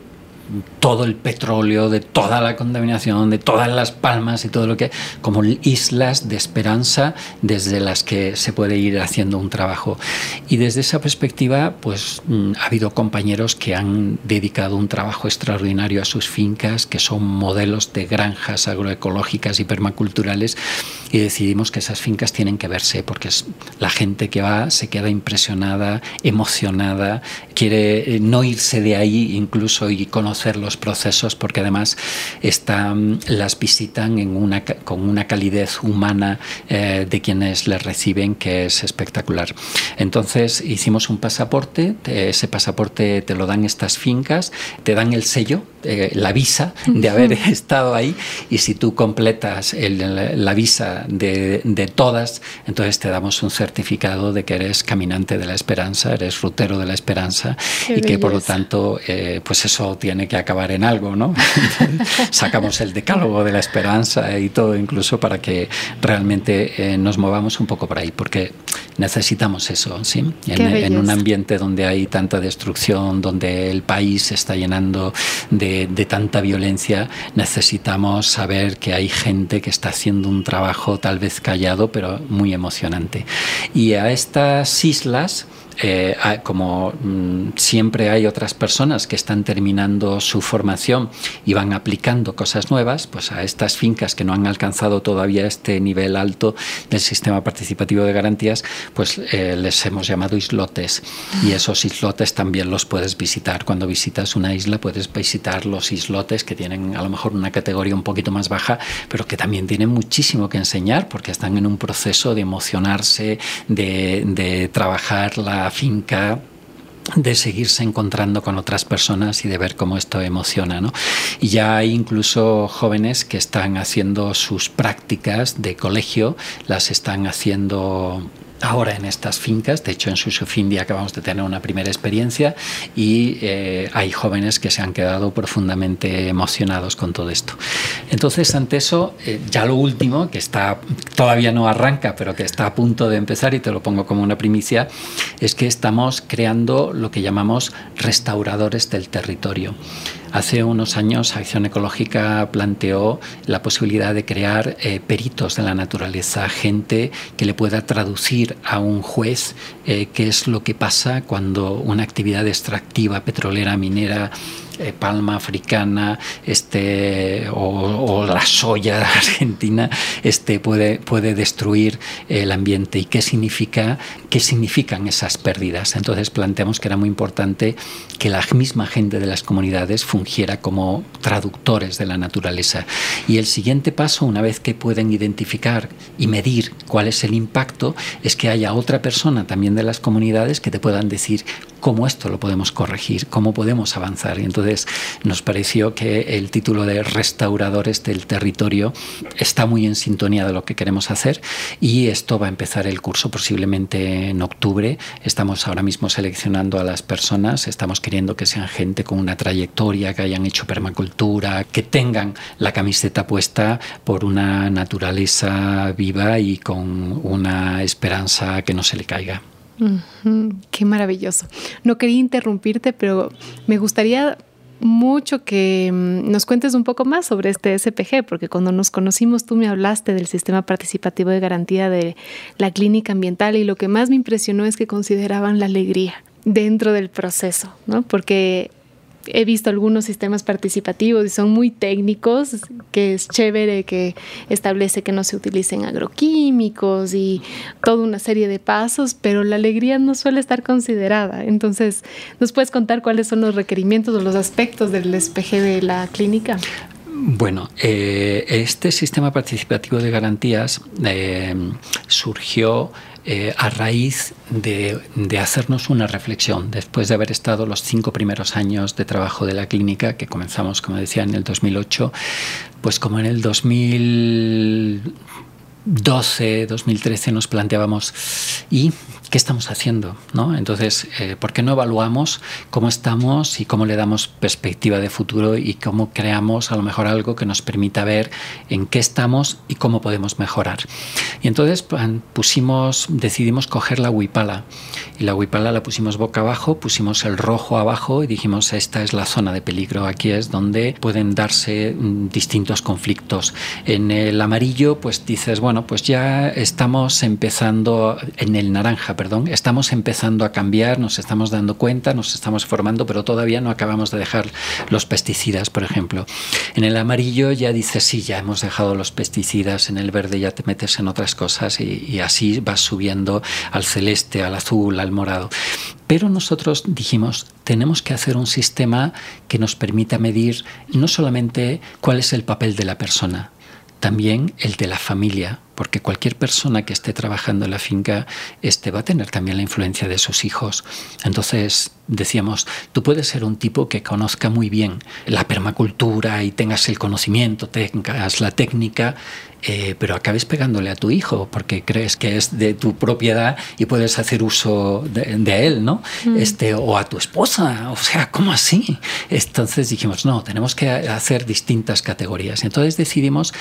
Speaker 2: todo el petróleo, de toda la contaminación, de todas las palmas y todo lo que, como islas de esperanza desde las que se puede ir haciendo un trabajo. Y desde esa perspectiva, pues mm, ha habido compañeros que han dedicado un trabajo extraordinario a sus fincas, que son modelos de granjas agroecológicas y permaculturales, y decidimos que esas fincas tienen que verse, porque es la gente que va se queda impresionada, emocionada, quiere eh, no irse de ahí incluso y conocer los procesos porque además están, las visitan en una, con una calidez humana eh, de quienes les reciben que es espectacular. Entonces hicimos un pasaporte, ese pasaporte te lo dan estas fincas, te dan el sello, eh, la visa de haber estado ahí y si tú completas la visa de, de todas, entonces te damos un certificado de que eres caminante de la esperanza, eres rutero de la esperanza y que por lo tanto eh, pues eso tiene que acabar en algo, ¿no? sacamos el decálogo de la esperanza y todo, incluso para que realmente eh, nos movamos un poco por ahí, porque necesitamos eso, ¿sí? En, un ambiente donde hay tanta destrucción, donde el país se está llenando de, de tanta violencia, necesitamos saber que hay gente que está haciendo un trabajo tal vez callado, pero muy emocionante. Y a estas islas, eh, como mm, siempre hay otras personas que están terminando su formación y van aplicando cosas nuevas, pues a estas fincas que no han alcanzado todavía este nivel alto del sistema participativo de garantías, pues eh, les hemos llamado islotes. Y esos islotes también los puedes visitar. Cuando visitas una isla puedes visitar los islotes que tienen a lo mejor una categoría un poquito más baja, pero que también tienen muchísimo que enseñar porque están en un proceso de emocionarse, de, de trabajar la finca de seguirse encontrando con otras personas y de ver cómo esto emociona. ¿no? Y ya hay incluso jóvenes que están haciendo sus prácticas de colegio, las están haciendo ahora en estas fincas. De hecho, en Susufindi acabamos de tener una primera experiencia y eh, hay jóvenes que se han quedado profundamente emocionados con todo esto. Entonces, ante eso, eh, ya lo último, que está todavía no arranca, pero que está a punto de empezar y te lo pongo como una primicia, es que estamos creando lo que llamamos restauradores del territorio. Hace unos años Acción Ecológica planteó la posibilidad de crear eh, peritos de la naturaleza, gente que le pueda traducir a un juez eh, qué es lo que pasa cuando una actividad extractiva petrolera, minera, eh, palma africana este, o, la soya argentina este, puede, puede destruir el ambiente y qué, significa, qué significan esas pérdidas. Entonces planteamos que era muy importante que la misma gente de las comunidades fungiera como traductores de la naturaleza. Y el siguiente paso, una vez que pueden identificar y medir cuál es el impacto, es que haya otra persona también de las comunidades que te puedan decir cómo esto lo podemos corregir, cómo podemos avanzar. Y entonces nos pareció que el título de Restauradores del Territorio está muy en sintonía de lo que queremos hacer y esto va a empezar el curso posiblemente en octubre. Estamos ahora mismo seleccionando a las personas, estamos queriendo que sean gente con una trayectoria, que hayan hecho permacultura, que tengan la camiseta puesta por una naturaleza viva y con una esperanza que no se le caiga.
Speaker 1: Qué maravilloso. No quería interrumpirte, pero me gustaría mucho que mm, nos cuentes un poco más sobre este SPG, porque cuando nos conocimos tú me hablaste del sistema participativo de garantía de la clínica ambiental y lo que más me impresionó es que consideraban la alegría dentro del proceso, ¿no? Porque he visto algunos sistemas participativos y son muy técnicos, que es chévere, que establece que no se utilicen agroquímicos y toda una serie de pasos, pero la alegría no suele estar considerada. Entonces, ¿nos puedes contar cuáles son los requerimientos o los aspectos del SPG de la clínica?
Speaker 2: Bueno, eh, este sistema participativo de garantías eh, surgió eh, a raíz de, hacernos una reflexión. Después de haber estado los cinco primeros años de trabajo de la clínica, que comenzamos, como decía, en el 2008, pues como en el 2012, 2013 nos planteábamos, ¿y qué estamos haciendo? ¿no? Entonces, eh, ¿por qué no evaluamos cómo estamos y cómo le damos perspectiva de futuro y cómo creamos a lo mejor algo que nos permita ver en qué estamos y cómo podemos mejorar? Y entonces pusimos, decidimos coger la huipala y la huipala la pusimos boca abajo, pusimos el rojo abajo y dijimos esta es la zona de peligro, aquí es donde pueden darse mm, distintos conflictos. En el amarillo pues dices, bueno, pues ya estamos empezando en el naranja, perdón, estamos empezando a cambiar, nos estamos dando cuenta, nos estamos formando, pero todavía no acabamos de dejar los pesticidas, por ejemplo. En el amarillo ya dices, sí, ya hemos dejado los pesticidas, en el verde ya te metes en otras cosas y, así vas subiendo al celeste, al azul, al morado. Pero nosotros dijimos, tenemos que hacer un sistema que nos permita medir no solamente cuál es el papel de la persona, también el de la familia, porque cualquier persona que esté trabajando en la finca este, va a tener también la influencia de sus hijos. Entonces decíamos, tú puedes ser un tipo que conozca muy bien la permacultura y tengas el conocimiento, tengas la técnica, eh, pero acabes pegándole a tu hijo porque crees que es de tu propiedad y puedes hacer uso de, él, ¿no? Mm. Este, o a tu esposa, o sea, ¿cómo así? Entonces dijimos, no, tenemos que hacer distintas categorías. Entonces decidimos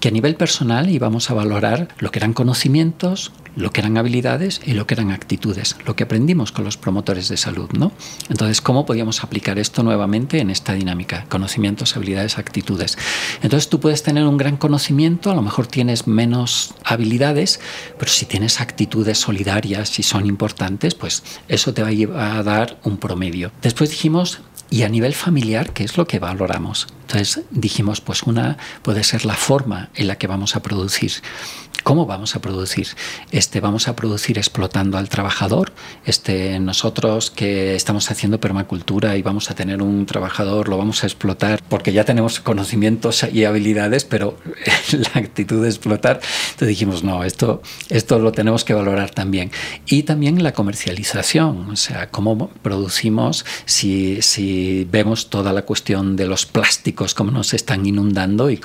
Speaker 2: que a nivel personal íbamos a valorar lo que eran conocimientos, lo que eran habilidades y lo que eran actitudes, lo que aprendimos con los promotores de salud, ¿no? Entonces, ¿cómo podíamos aplicar esto nuevamente en esta dinámica? Conocimientos, habilidades, actitudes. Entonces, tú puedes tener un gran conocimiento, a lo mejor tienes menos habilidades, pero si tienes actitudes solidarias y son importantes, pues eso te va a dar un promedio. Después dijimos y a nivel familiar, ¿qué es lo que valoramos? Entonces dijimos, pues una puede ser la forma en la que vamos a producir. ¿Cómo vamos a producir? Este, vamos a producir explotando al trabajador. Este, nosotros que estamos haciendo permacultura y vamos a tener un trabajador, lo vamos a explotar porque ya tenemos conocimientos y habilidades, pero la actitud de explotar, entonces dijimos, no, esto, esto lo tenemos que valorar también. Y también la comercialización, o sea, cómo producimos, si, si vemos toda la cuestión de los plásticos, cómo nos están inundando y,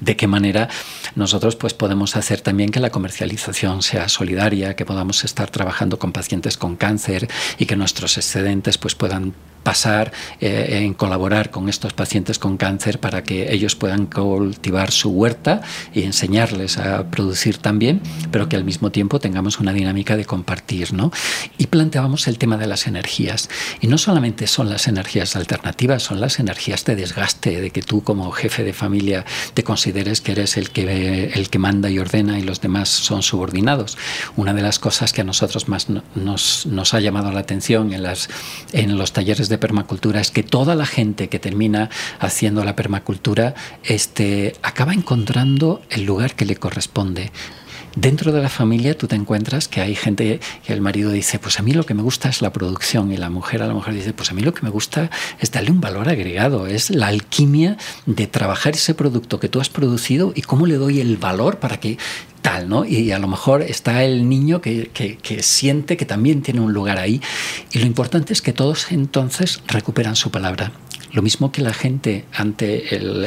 Speaker 2: de qué manera nosotros pues podemos hacer también que la comercialización sea solidaria, que podamos estar trabajando con pacientes con cáncer y que nuestros excedentes pues puedan pasar eh, en colaborar con estos pacientes con cáncer para que ellos puedan cultivar su huerta y enseñarles a producir también, pero que al mismo tiempo tengamos una dinámica de compartir. ¿no? Y planteábamos el tema de las energías. Y no solamente son las energías alternativas, son las energías de desgaste, de que tú como jefe de familia te consideres que eres el que, el que manda y ordena y los demás son subordinados. Una de las cosas que a nosotros más nos, nos ha llamado la atención en, las, en los talleres de permacultura es que toda la gente que termina haciendo la permacultura este, acaba encontrando el lugar que le corresponde. Dentro de la familia tú te encuentras que hay gente que el marido dice, pues a mí lo que me gusta es la producción y la mujer a lo mejor dice, pues a mí lo que me gusta es darle un valor agregado, es la alquimia de trabajar ese producto que tú has producido y cómo le doy el valor para que tal, ¿no? Y a lo mejor está el niño que, que, siente que también tiene un lugar ahí. Y lo importante es que todos entonces recuperan su palabra. Lo mismo que la gente ante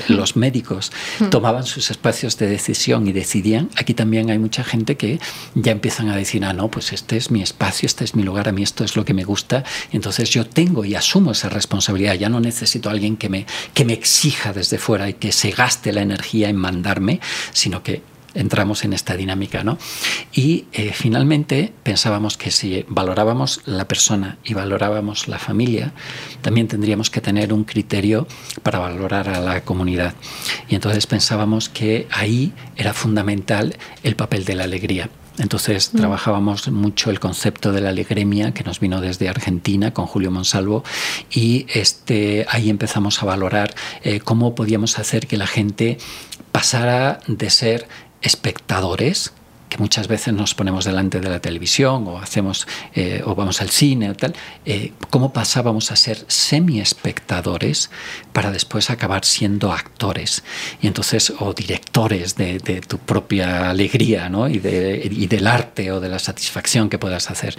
Speaker 2: los médicos tomaban sus espacios de decisión y decidían, aquí también hay mucha gente que ya empiezan a decir, ah, no, pues este es mi espacio, este es mi lugar, a mí esto es lo que me gusta, entonces yo tengo y asumo esa responsabilidad, ya no necesito a alguien que me, que me exija desde fuera y que se gaste la energía en mandarme, sino que entramos en esta dinámica. ¿no? Y eh, finalmente pensábamos que si valorábamos la persona y valorábamos la familia, también tendríamos que tener un criterio para valorar a la comunidad. Y entonces pensábamos que ahí era fundamental el papel de la alegría Entonces mm. trabajábamos mucho el concepto de la alegremia que nos vino desde Argentina con Julio Monsalvo y este, ahí empezamos a valorar eh, cómo podíamos hacer que la gente pasara de ser espectadores que muchas veces nos ponemos delante de la televisión o hacemos eh, o vamos al cine o tal, eh, cómo pasábamos a ser semi-espectadores para después acabar siendo actores y entonces o directores de, tu propia alegría ¿no? y, de, y del arte o de la satisfacción que puedas hacer.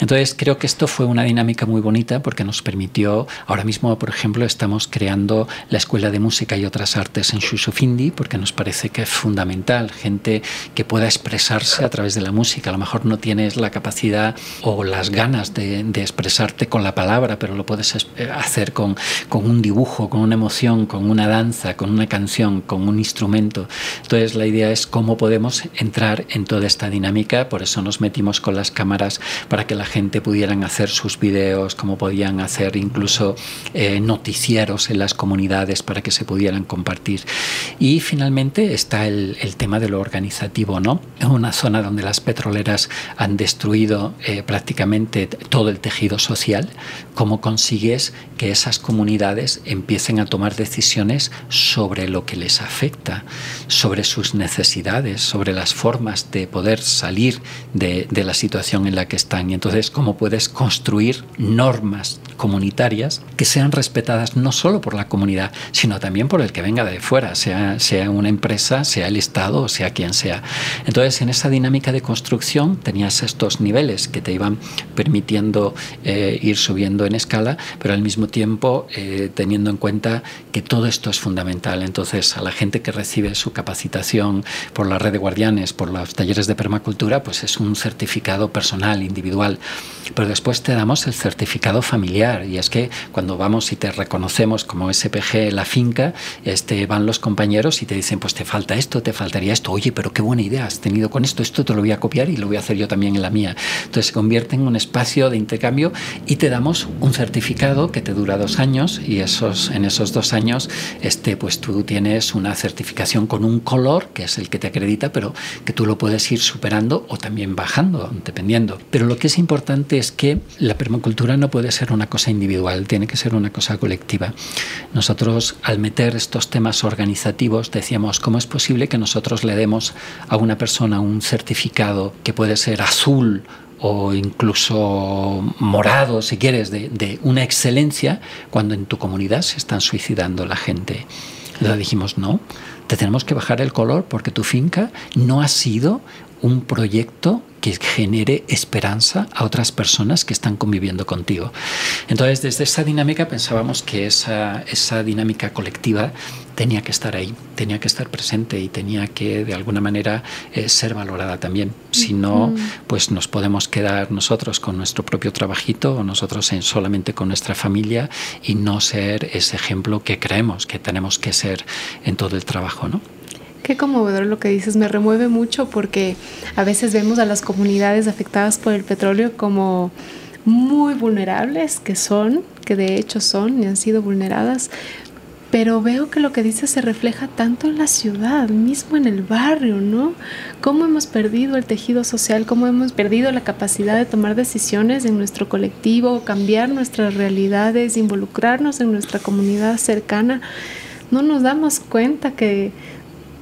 Speaker 2: Entonces creo que esto fue una dinámica muy bonita porque nos permitió, ahora mismo por ejemplo estamos creando la Escuela de Música y otras Artes en Shushufindi porque nos parece que es fundamental gente que pueda expresar expresarse a través de la música. A lo mejor no tienes la capacidad o las ganas de, expresarte con la palabra, pero lo puedes eh, hacer con, con, un dibujo, con una emoción, con una danza, con una canción, con un instrumento. Entonces la idea es cómo podemos entrar en toda esta dinámica. Por eso nos metimos con las cámaras para que la gente pudieran hacer sus videos, cómo podían hacer incluso eh, noticieros en las comunidades para que se pudieran compartir. Y finalmente está el, el tema de lo organizativo, ¿no? Una zona donde las petroleras han destruido eh, prácticamente todo el tejido social, ¿cómo consigues que esas comunidades empiecen a tomar decisiones sobre lo que les afecta, sobre sus necesidades, sobre las formas de poder salir de, de la situación en la que están? Y entonces, ¿cómo puedes construir normas comunitarias que sean respetadas no solo por la comunidad, sino también por el que venga de fuera, sea, sea una empresa, sea el Estado sea quien sea? Entonces, en esa dinámica de construcción tenías estos niveles que te iban permitiendo eh, ir subiendo en escala, pero al mismo tiempo eh, teniendo en cuenta que todo esto es fundamental. Entonces, a la gente que recibe su capacitación por la red de guardianes, por los talleres de permacultura, pues es un certificado personal, individual. Pero después te damos el certificado familiar y es que cuando vamos y te reconocemos como SPG la finca, este, van los compañeros y te dicen, pues te falta esto, te faltaría esto, oye, pero qué buena idea has tenido con esto, esto te lo voy a copiar y lo voy a hacer yo también en la mía. Entonces se convierte en un espacio de intercambio y te damos un certificado que te dura dos años y esos, en esos dos años este, pues tú tienes una certificación con un color, que es el que te acredita, pero que tú lo puedes ir superando o también bajando, dependiendo. Pero lo que es importante es que la permacultura no puede ser una cosa individual, tiene que ser una cosa colectiva. Nosotros al meter estos temas organizativos decíamos, ¿cómo es posible que nosotros le demos a una persona un certificado que puede ser azul o incluso morado, si quieres, de, una excelencia, cuando en tu comunidad se están suicidando la gente. Le dijimos, no, te tenemos que bajar el color porque tu finca no ha sido un proyecto que genere esperanza a otras personas que están conviviendo contigo. Entonces, desde esa dinámica pensábamos que esa, esa dinámica colectiva tenía que estar ahí, tenía que estar presente y tenía que de alguna manera eh, ser valorada también. Si no, pues nos podemos quedar nosotros con nuestro propio trabajito o nosotros en, solamente con nuestra familia y no ser ese ejemplo que creemos que tenemos que ser en todo el trabajo, ¿no?
Speaker 1: Qué conmovedor lo que dices, me remueve mucho porque a veces vemos a las comunidades afectadas por el petróleo como muy vulnerables, que son, que de hecho son y han sido vulneradas, pero veo que lo que dices se refleja tanto en la ciudad, mismo en el barrio, ¿no? Cómo hemos perdido el tejido social, cómo hemos perdido la capacidad de tomar decisiones en nuestro colectivo, cambiar nuestras realidades, involucrarnos en nuestra comunidad cercana. No nos damos cuenta que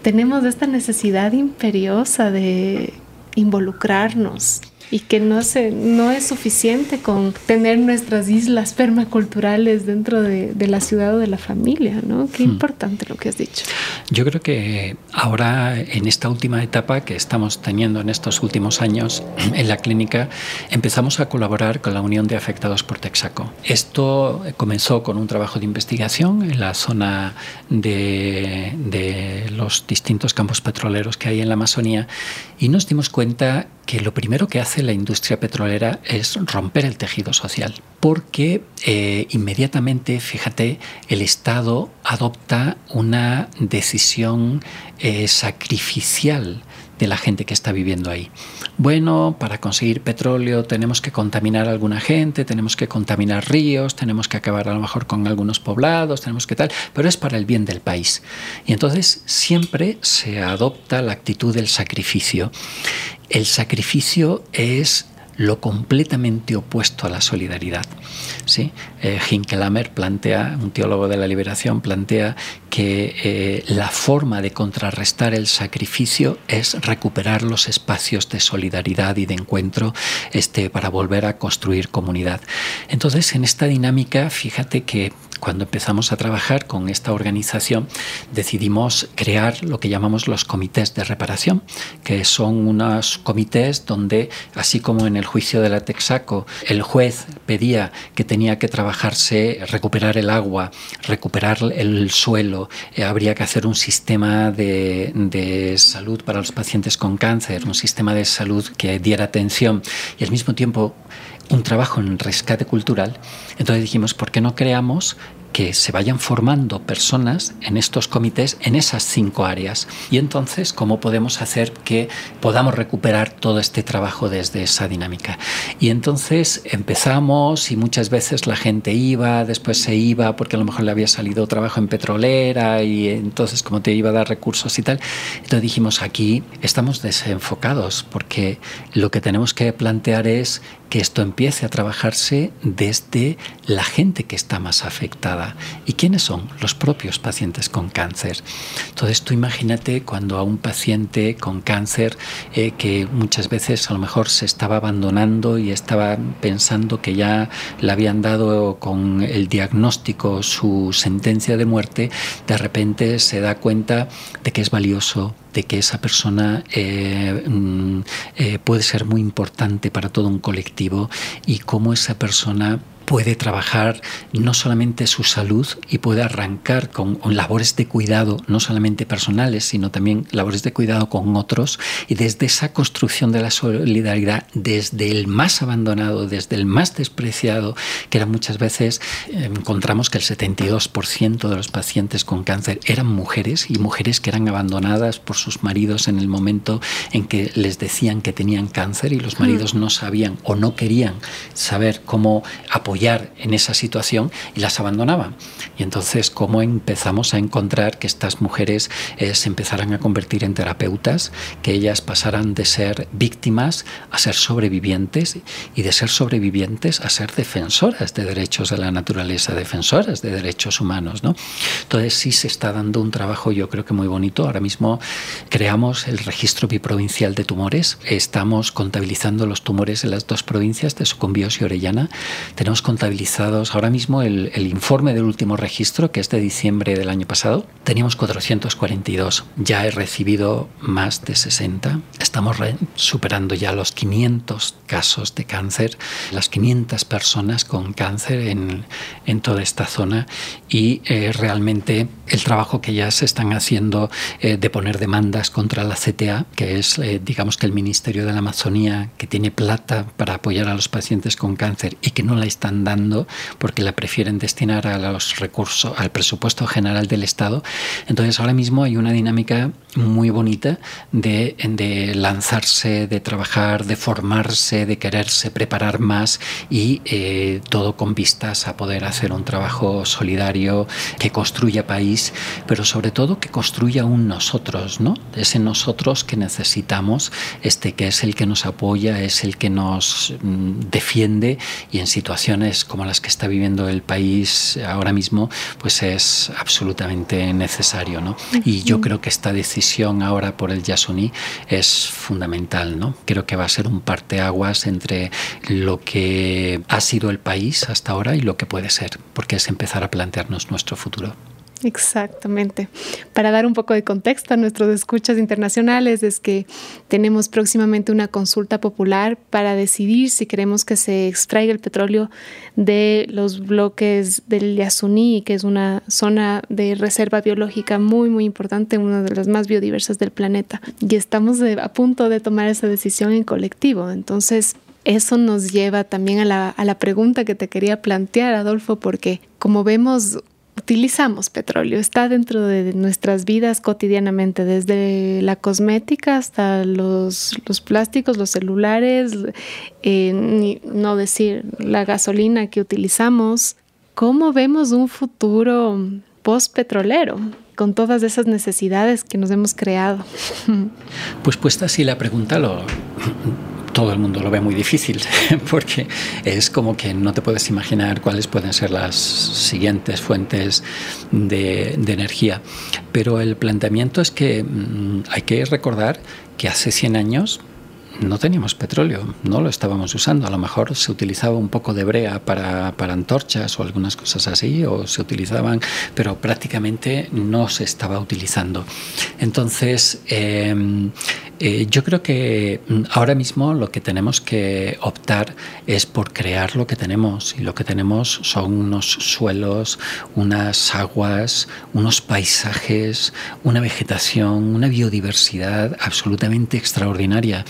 Speaker 1: tenemos esta necesidad imperiosa de involucrarnos y que no, se, no es suficiente con tener nuestras islas permaculturales dentro de, la ciudad o de la familia, ¿no? Qué hmm. importante lo que has dicho.
Speaker 2: Yo creo que ahora, en esta última etapa que estamos teniendo en estos últimos años en la clínica, empezamos a colaborar con la Unión de Afectados por Texaco. Esto comenzó con un trabajo de investigación en la zona de, de los distintos campos petroleros que hay en la Amazonía y nos dimos cuenta que lo primero que hace la industria petrolera es romper el tejido social, porque eh, inmediatamente, fíjate, el Estado adopta una decisión eh, sacrificial de la gente que está viviendo ahí. Bueno, para conseguir petróleo tenemos que contaminar a alguna gente, tenemos que contaminar ríos, tenemos que acabar a lo mejor con algunos poblados, tenemos que tal, pero es para el bien del país. Y entonces siempre se adopta la actitud del sacrificio. El sacrificio es lo completamente opuesto a la solidaridad. ¿sí? Eh, plantea, un teólogo de la liberación, plantea que eh, la forma de contrarrestar el sacrificio es recuperar los espacios de solidaridad y de encuentro este, para volver a construir comunidad. Entonces, en esta dinámica, fíjate que cuando empezamos a trabajar con esta organización, decidimos crear lo que llamamos los comités de reparación, que son unos comités donde, así como en el juicio de la Texaco, el juez pedía que tenía que trabajarse, recuperar el agua, recuperar el suelo, eh, habría que hacer un sistema de, de salud para los pacientes con cáncer, un sistema de salud que diera atención. Y al mismo tiempo un trabajo en rescate cultural, entonces dijimos, ¿por qué no creamos que se vayan formando personas en estos comités en esas cinco áreas. Y entonces, ¿cómo podemos hacer que podamos recuperar todo este trabajo desde esa dinámica? Y entonces empezamos y muchas veces la gente iba, después se iba porque a lo mejor le había salido trabajo en petrolera y entonces como te iba a dar recursos y tal. Entonces dijimos, aquí estamos desenfocados porque lo que tenemos que plantear es que esto empiece a trabajarse desde la gente que está más afectada. ¿Y quiénes son? Los propios pacientes con cáncer. Entonces tú imagínate cuando a un paciente con cáncer eh, que muchas veces a lo mejor se estaba abandonando y estaba pensando que ya le habían dado con el diagnóstico su sentencia de muerte, de repente se da cuenta de que es valioso, de que esa persona eh, mm, eh, puede ser muy importante para todo un colectivo y cómo esa persona puede trabajar no solamente su salud y puede arrancar con, labores de cuidado, no solamente personales, sino también labores de cuidado con otros. Y desde esa construcción de la solidaridad, desde el más abandonado, desde el más despreciado, que era muchas veces, eh, encontramos que el 72% de los pacientes con cáncer eran mujeres y mujeres que eran abandonadas por sus maridos en el momento en que les decían que tenían cáncer y los maridos no sabían o no querían saber cómo apoyar en esa situación y las abandonaban. Y entonces, ¿cómo empezamos a encontrar que estas mujeres eh, se empezaran a convertir en terapeutas, que ellas pasaran de ser víctimas a ser sobrevivientes y de ser sobrevivientes a ser defensoras de derechos de la naturaleza, defensoras de derechos humanos? ¿no? Entonces, sí se está dando un trabajo, yo creo que muy bonito. Ahora mismo creamos el registro biprovincial de tumores. Estamos contabilizando los tumores en las dos provincias de Sucumbíos y Orellana. Tenemos contabilizados ahora mismo el, informe del último registro, que es de diciembre del año pasado. Teníamos 442. Ya he recibido más de 60. Estamos superando ya los 500 casos de cáncer, las 500 personas con cáncer en, en toda esta zona y eh, realmente el trabajo que ya se están haciendo eh, de poner demandas contra la CTA, que es, eh, digamos que el Ministerio de la Amazonía, que tiene plata para apoyar a los pacientes con cáncer y que no la están dando porque la prefieren destinar a los recursos, al presupuesto general del Estado. Entonces ahora mismo hay una dinámica muy bonita de, de lanzarse, de trabajar, de formarse, de quererse preparar más y eh, todo con vistas a poder hacer un trabajo solidario que construya país, pero sobre todo que construya un nosotros, ¿no? Ese nosotros que necesitamos, este que es el que nos apoya, es el que nos mm, defiende y en situaciones como las que está viviendo el país ahora mismo, pues es absolutamente necesario. ¿no? Y yo creo que esta decisión ahora por el Yasuní es fundamental. ¿no? Creo que va a ser un parteaguas entre lo que ha sido el país hasta ahora y lo que puede ser, porque es empezar a plantearnos nuestro futuro.
Speaker 1: Exactamente. Para dar un poco de contexto a nuestros escuchas internacionales, es que tenemos próximamente una consulta popular para decidir si queremos que se extraiga el petróleo de los bloques del Yasuní, que es una zona de reserva biológica muy, muy importante, una de las más biodiversas del planeta. Y estamos a punto de tomar esa decisión en colectivo. Entonces, eso nos lleva también a la, a la pregunta que te quería plantear, Adolfo, porque como vemos utilizamos petróleo, está dentro de nuestras vidas cotidianamente, desde la cosmética hasta los, plásticos, los celulares, eh, no decir la gasolina que utilizamos. ¿Cómo vemos un futuro post-petrolero? con todas esas necesidades que nos hemos creado.
Speaker 2: Pues puesta así la pregunta, lo, todo el mundo lo ve muy difícil, porque es como que no te puedes imaginar cuáles pueden ser las siguientes fuentes de, energía. Pero el planteamiento es que mm, hay que recordar que hace 100 años no teníamos petróleo, no lo estábamos usando. A lo mejor se utilizaba un poco de brea para, para, antorchas o algunas cosas así, o se utilizaban, pero prácticamente no se estaba utilizando. Entonces, em, eh, yo creo que mm, ahora mismo lo que tenemos que optar es por crear lo que tenemos y lo que tenemos son unos suelos, unas aguas, unos paisajes, una vegetación, una biodiversidad absolutamente extraordinaria.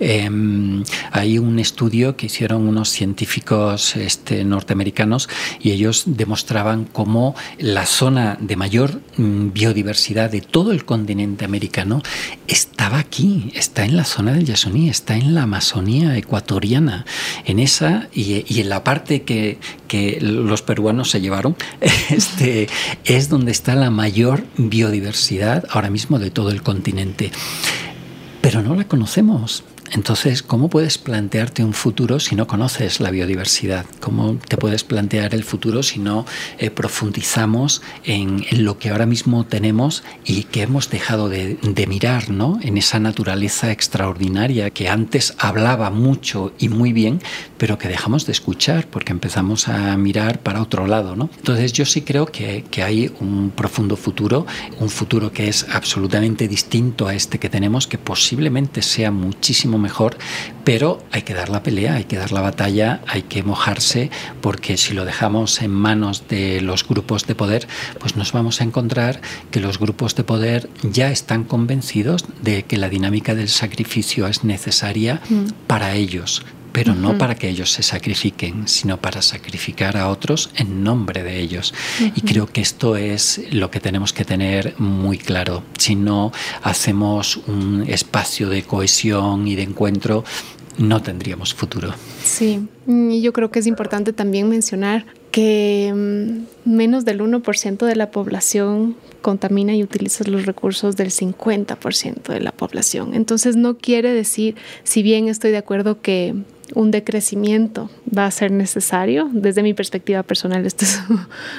Speaker 2: Em, hay un estudio que hicieron unos científicos este, norteamericanos y ellos demostraban cómo la zona de mayor mm, biodiversidad de todo el continente americano estaba aquí está en la zona del Yasoní, está en la Amazonía ecuatoriana, en esa y, en la parte que, que, los peruanos se llevaron, este, es donde está la mayor biodiversidad ahora mismo de todo el continente. Pero no la conocemos. Entonces, ¿cómo puedes plantearte un futuro si no conoces la biodiversidad? ¿Cómo te puedes plantear el futuro si no eh, profundizamos en, lo que ahora mismo tenemos y que hemos dejado de, mirar ¿no? en esa naturaleza extraordinaria que antes hablaba mucho y muy bien, pero que dejamos de escuchar porque empezamos a mirar para otro lado? ¿no? Entonces, yo sí creo que, que hay un profundo futuro, un futuro que es absolutamente distinto a este que tenemos, que posiblemente sea muchísimo mejor, pero hay que dar la pelea, hay que dar la batalla, hay que mojarse, porque si lo dejamos en manos de los grupos de poder, pues nos vamos a encontrar que los grupos de poder ya están convencidos de que la dinámica del sacrificio es necesaria mm. para ellos, pero no para que ellos se sacrifiquen, sino para sacrificar a otros en nombre de ellos. Y creo que esto es lo que tenemos que tener muy claro. Si no hacemos un espacio de cohesión y de encuentro, no tendríamos futuro.
Speaker 1: Sí, y yo creo que es importante también mencionar que mm, menos del 1% de la población contamina y utiliza los recursos del 50% de la población. Entonces no quiere decir, si bien estoy de acuerdo que un decrecimiento va a ser necesario. Desde mi perspectiva personal, esto es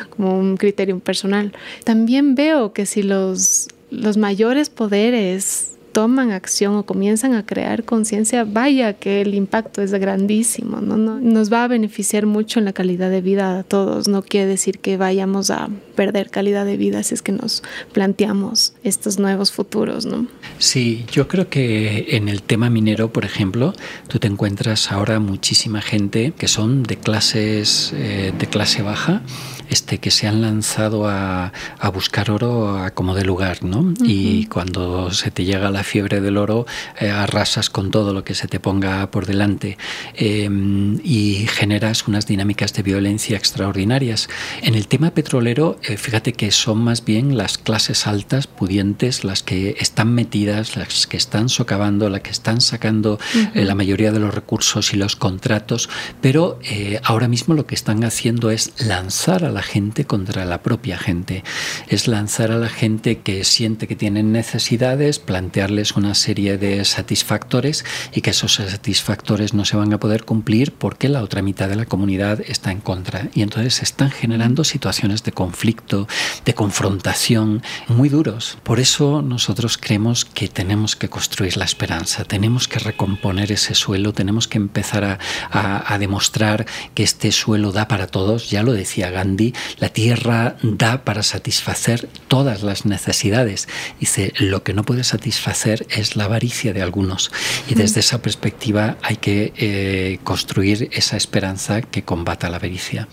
Speaker 1: como un criterio personal. También veo que si los, los mayores poderes toman acción o comienzan a crear conciencia, vaya que el impacto es grandísimo, ¿no? Nos va a beneficiar mucho en la calidad de vida a todos. No quiere decir que vayamos a perder calidad de vida si es que nos planteamos estos nuevos futuros, ¿no?
Speaker 2: Sí, yo creo que en el tema minero, por ejemplo, tú te encuentras ahora muchísima gente que son de clases de clase baja este, que se han lanzado a, buscar oro a como de lugar, ¿no? Y cuando se te llega la fiebre del oro, eh, arrasas con todo lo que se te ponga por delante em, y generas unas dinámicas de violencia extraordinarias. En el tema petrolero, eh, fíjate que son más bien las clases altas, pudientes, las que están metidas, las que están socavando, las que están sacando eh, la mayoría de los recursos y los contratos, pero ahora mismo lo que están haciendo es lanzar a la gente contra la propia gente. Es lanzar a la gente que siente que tienen necesidades, plantearles una serie de satisfactores y que esos satisfactores no se van a poder cumplir porque la otra mitad de la comunidad está en contra. Y entonces se están generando situaciones de conflicto, de confrontación muy duros. Por eso nosotros creemos que tenemos que construir la esperanza, tenemos que recomponer ese suelo, tenemos que empezar a, a demostrar que este suelo da para todos. Ya lo decía Gandhi, la tierra da para satisfacer todas las necesidades. Dice, lo que no puede satisfacer es la avaricia de algunos. Y desde esa perspectiva hay que eh, construir esa esperanza que combata la avaricia.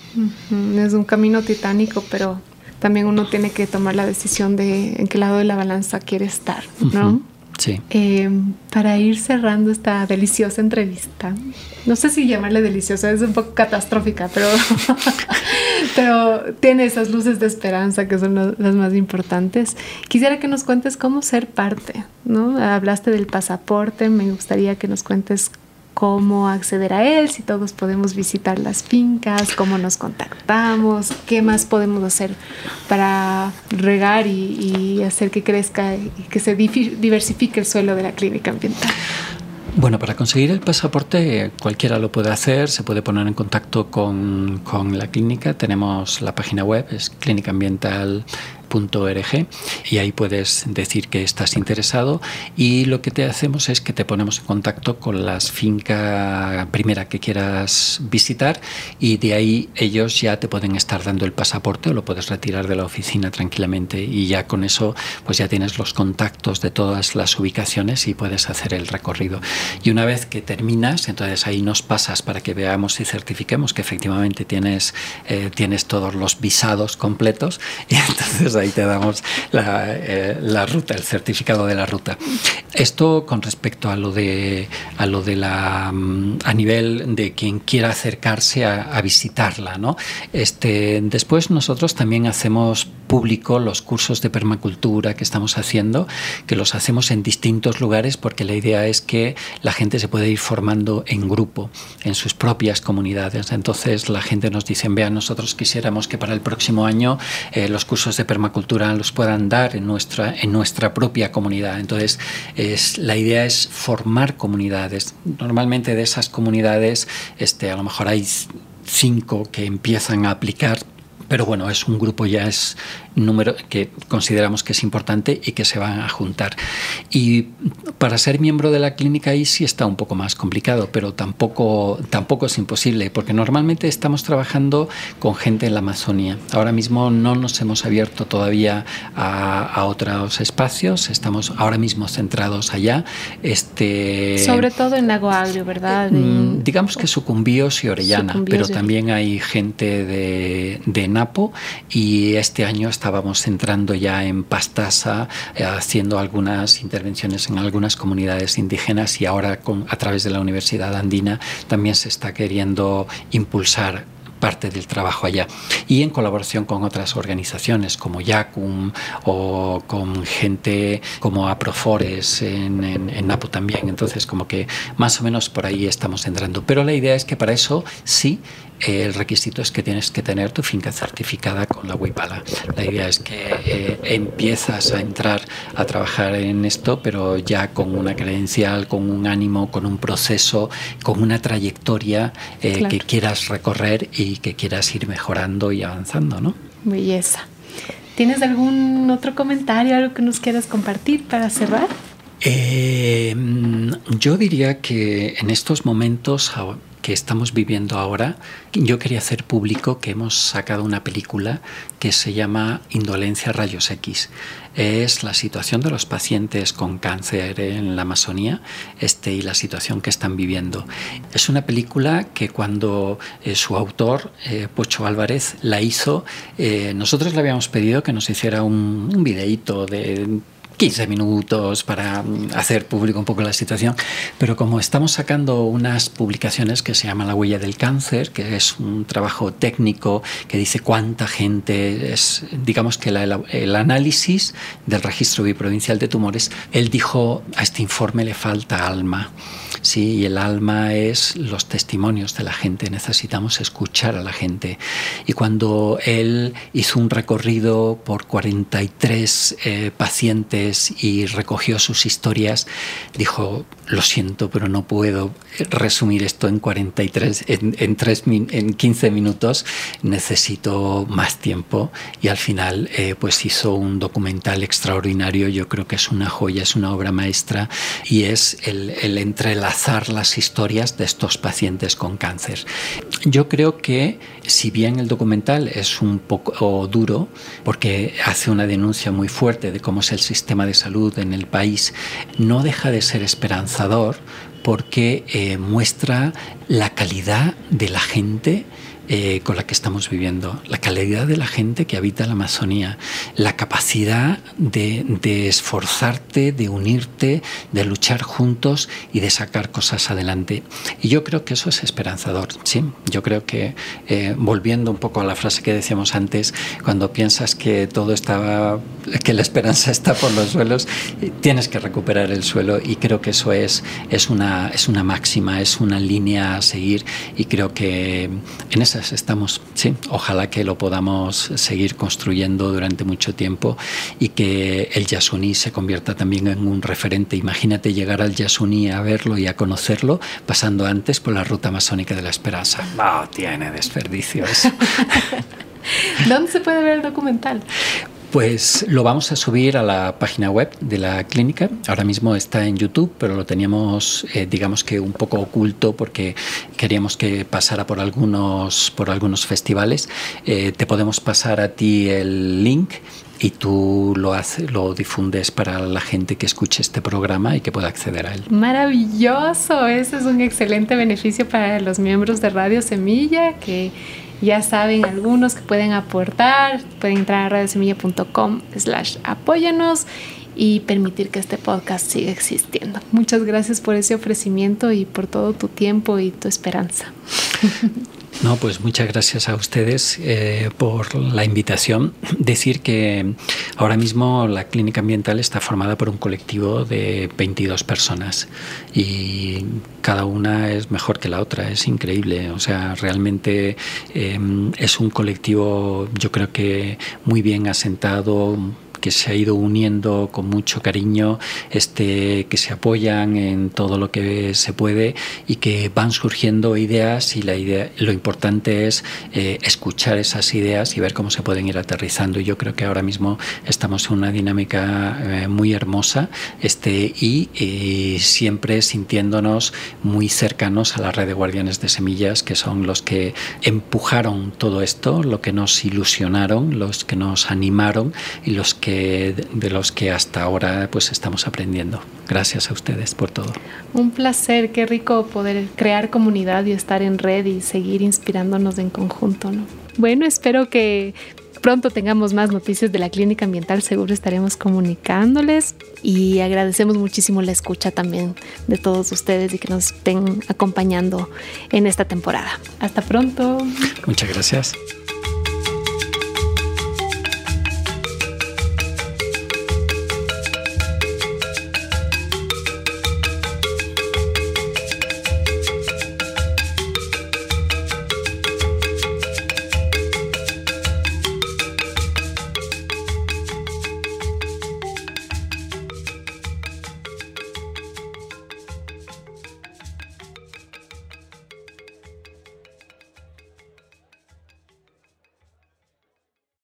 Speaker 1: Es un camino titánico, pero también uno tiene que tomar la decisión de en qué lado de la balanza quiere estar, ¿no?
Speaker 2: Sí.
Speaker 1: Eh, para ir cerrando esta deliciosa entrevista, no sé si llamarle deliciosa, es un poco catastrófica, Pero tiene esas luces de esperanza que son las más importantes. Quisiera que nos cuentes cómo ser parte, ¿no? Hablaste del pasaporte, me gustaría que nos cuentes cómo acceder a él, si todos podemos visitar las fincas, cómo nos contactamos, qué más podemos hacer para regar y, hacer que crezca y que se diversifique el suelo de la clínica ambiental.
Speaker 2: Bueno, para conseguir el pasaporte cualquiera lo puede hacer, se puede poner en contacto con, con la clínica. Tenemos la página web, es clínica ambiental .org y ahí puedes decir que estás interesado y lo que te hacemos es que te ponemos en contacto con las fincas primera que quieras visitar y de ahí ellos ya te pueden estar dando el pasaporte o lo puedes retirar de la oficina tranquilamente y ya con eso pues ya tienes los contactos de todas las ubicaciones y puedes hacer el recorrido. Y una vez que terminas entonces ahí nos pasas para que veamos y certifiquemos que efectivamente tienes eh, tienes todos los visados completos y entonces ahí te damos eh, la, ruta, el certificado de la ruta. Esto con respecto a lo de, a lo de la, mm, a nivel de quien quiera acercarse a, visitarla. ¿no? Este, después nosotros también hacemos público los cursos de permacultura que estamos haciendo, que los hacemos en distintos lugares porque la idea es que la gente se puede ir formando en grupo, en sus propias comunidades. Entonces la gente nos dice, vean, nosotros quisiéramos que para el próximo año eh, los cursos de permacultura cultura los puedan dar en nuestra, en nuestra propia comunidad. Entonces, es, la idea es formar comunidades. Normalmente de esas comunidades, este, a lo mejor hay cinco que empiezan a aplicar pero bueno, es un grupo ya es número que consideramos que es importante y que se van a juntar. Y para ser miembro de la clínica ahí sí está un poco más complicado, pero tampoco, tampoco es imposible, porque normalmente estamos trabajando con gente en la Amazonía. Ahora mismo no nos hemos abierto todavía a, a otros espacios, estamos ahora mismo centrados allá. Este,
Speaker 1: Sobre todo en Lago Agrio, ¿verdad?
Speaker 2: Mm, digamos que Sucumbíos y Orellana, pero también hay gente de, de Napo y este año está estábamos entrando ya en Pastasa, eh, haciendo algunas intervenciones en algunas comunidades indígenas y ahora a través de la Universidad Andina también se está queriendo impulsar parte del trabajo allá y en colaboración con otras organizaciones como YACUM o con gente como Aprofores en, en, Napo también. Entonces, como que más o menos por ahí estamos entrando. Pero la idea es que para eso sí el requisito es que tienes que tener tu finca certificada con la WIPALA. La idea es que eh, empiezas a entrar a trabajar en esto, pero ya con una credencial, con un ánimo, con un proceso, con una trayectoria eh, que quieras recorrer y que quieras ir mejorando y avanzando, ¿no?
Speaker 1: Belleza. ¿Tienes algún otro comentario, algo que nos quieras compartir para cerrar?
Speaker 2: Eh, yo diría que en estos momentos que estamos viviendo ahora, yo quería hacer público que hemos sacado una película que se llama Indolencia Rayos X. Es la situación de los pacientes con cáncer en la Amazonía este, y la situación que están viviendo. Es una película que cuando eh, su autor, eh, Pocho Álvarez, la hizo, eh, nosotros le habíamos pedido que nos hiciera un, un videíto de 15 minutos para mm, hacer público un poco la situación, pero como estamos sacando unas publicaciones que se llaman La huella del cáncer, que es un trabajo técnico que dice cuánta gente es, digamos que el análisis del registro biprovincial de tumores, él dijo, a este informe le falta alma. Sí, y el alma es los testimonios de la gente, necesitamos escuchar a la gente. Y cuando él hizo un recorrido por 43 eh, pacientes y recogió sus historias, dijo, lo siento, pero no puedo resumir esto en 43, en, en, 3, en 15 minutos, necesito más tiempo. Y al final, eh, pues hizo un documental extraordinario, yo creo que es una joya, es una obra maestra, y es el, el entrelazar las historias de estos pacientes con cáncer. Yo creo que si bien el documental es un poco duro, porque hace una denuncia muy fuerte de cómo es el sistema de salud en el país, no deja de ser porque eh, muestra la calidad de la gente eh, con la que estamos viviendo, la calidad de la gente que habita la Amazonía, la capacidad de, esforzarte, de unirte, de luchar juntos y de sacar cosas adelante. Y yo creo que eso es esperanzador, ¿sí? Yo creo que, eh, volviendo un poco a la frase que decíamos antes, cuando piensas que todo estaba, que la esperanza está por los suelos, tienes que recuperar el suelo y creo que eso es, es, una, es una máxima, es una línea a seguir y creo que en esas estamos. Sí, ojalá que lo podamos seguir construyendo durante mucho tiempo y que el Yasuní se convierta también en un referente. Imagínate llegar al Yasuní a verlo y a conocerlo pasando antes por la ruta masónica de la esperanza. No tiene desperdicio eso.
Speaker 1: ¿Dónde se puede ver el documental?
Speaker 2: Pues lo vamos a subir a la página web de la clínica. Ahora mismo está en YouTube, pero lo teníamos, eh, digamos que un poco oculto porque queríamos que pasara por algunos, por algunos festivales. Eh, te podemos pasar a ti el link y tú lo, haces, lo difundes para la gente que escuche este programa y que pueda acceder a él.
Speaker 1: Maravilloso, ese es un excelente beneficio para los miembros de Radio Semilla que ya saben algunos que pueden aportar, pueden entrar a radiosemilla.com slash apóyanos y permitir que este podcast siga existiendo. Muchas gracias por ese ofrecimiento y por todo tu tiempo y tu esperanza.
Speaker 2: No, pues muchas gracias a ustedes eh, por la invitación. Decir que ahora mismo la clínica ambiental está formada por un colectivo de 22 personas y cada una es mejor que la otra, es increíble. O sea, realmente eh, es un colectivo yo creo que muy bien asentado, que se ha ido uniendo con mucho cariño, este, que se apoyan en todo lo que se puede y que van surgiendo ideas y la idea, lo importante es eh, escuchar esas ideas y ver cómo se pueden ir aterrizando. Y yo creo que ahora mismo estamos en una dinámica eh, muy hermosa este, y eh, siempre sintiéndonos muy cercanos a la red de guardianes de semillas, que son los que empujaron todo esto, lo que nos ilusionaron, los que nos animaron y los que de los que hasta ahora pues estamos aprendiendo. Gracias a ustedes por todo.
Speaker 1: Un placer, qué rico poder crear comunidad y estar en red y seguir inspirándonos en conjunto. ¿no? Bueno, espero que pronto tengamos más noticias de la clínica ambiental, seguro estaremos comunicándoles y agradecemos muchísimo la escucha también de todos ustedes y que nos estén acompañando en esta temporada. Hasta pronto.
Speaker 2: Muchas gracias.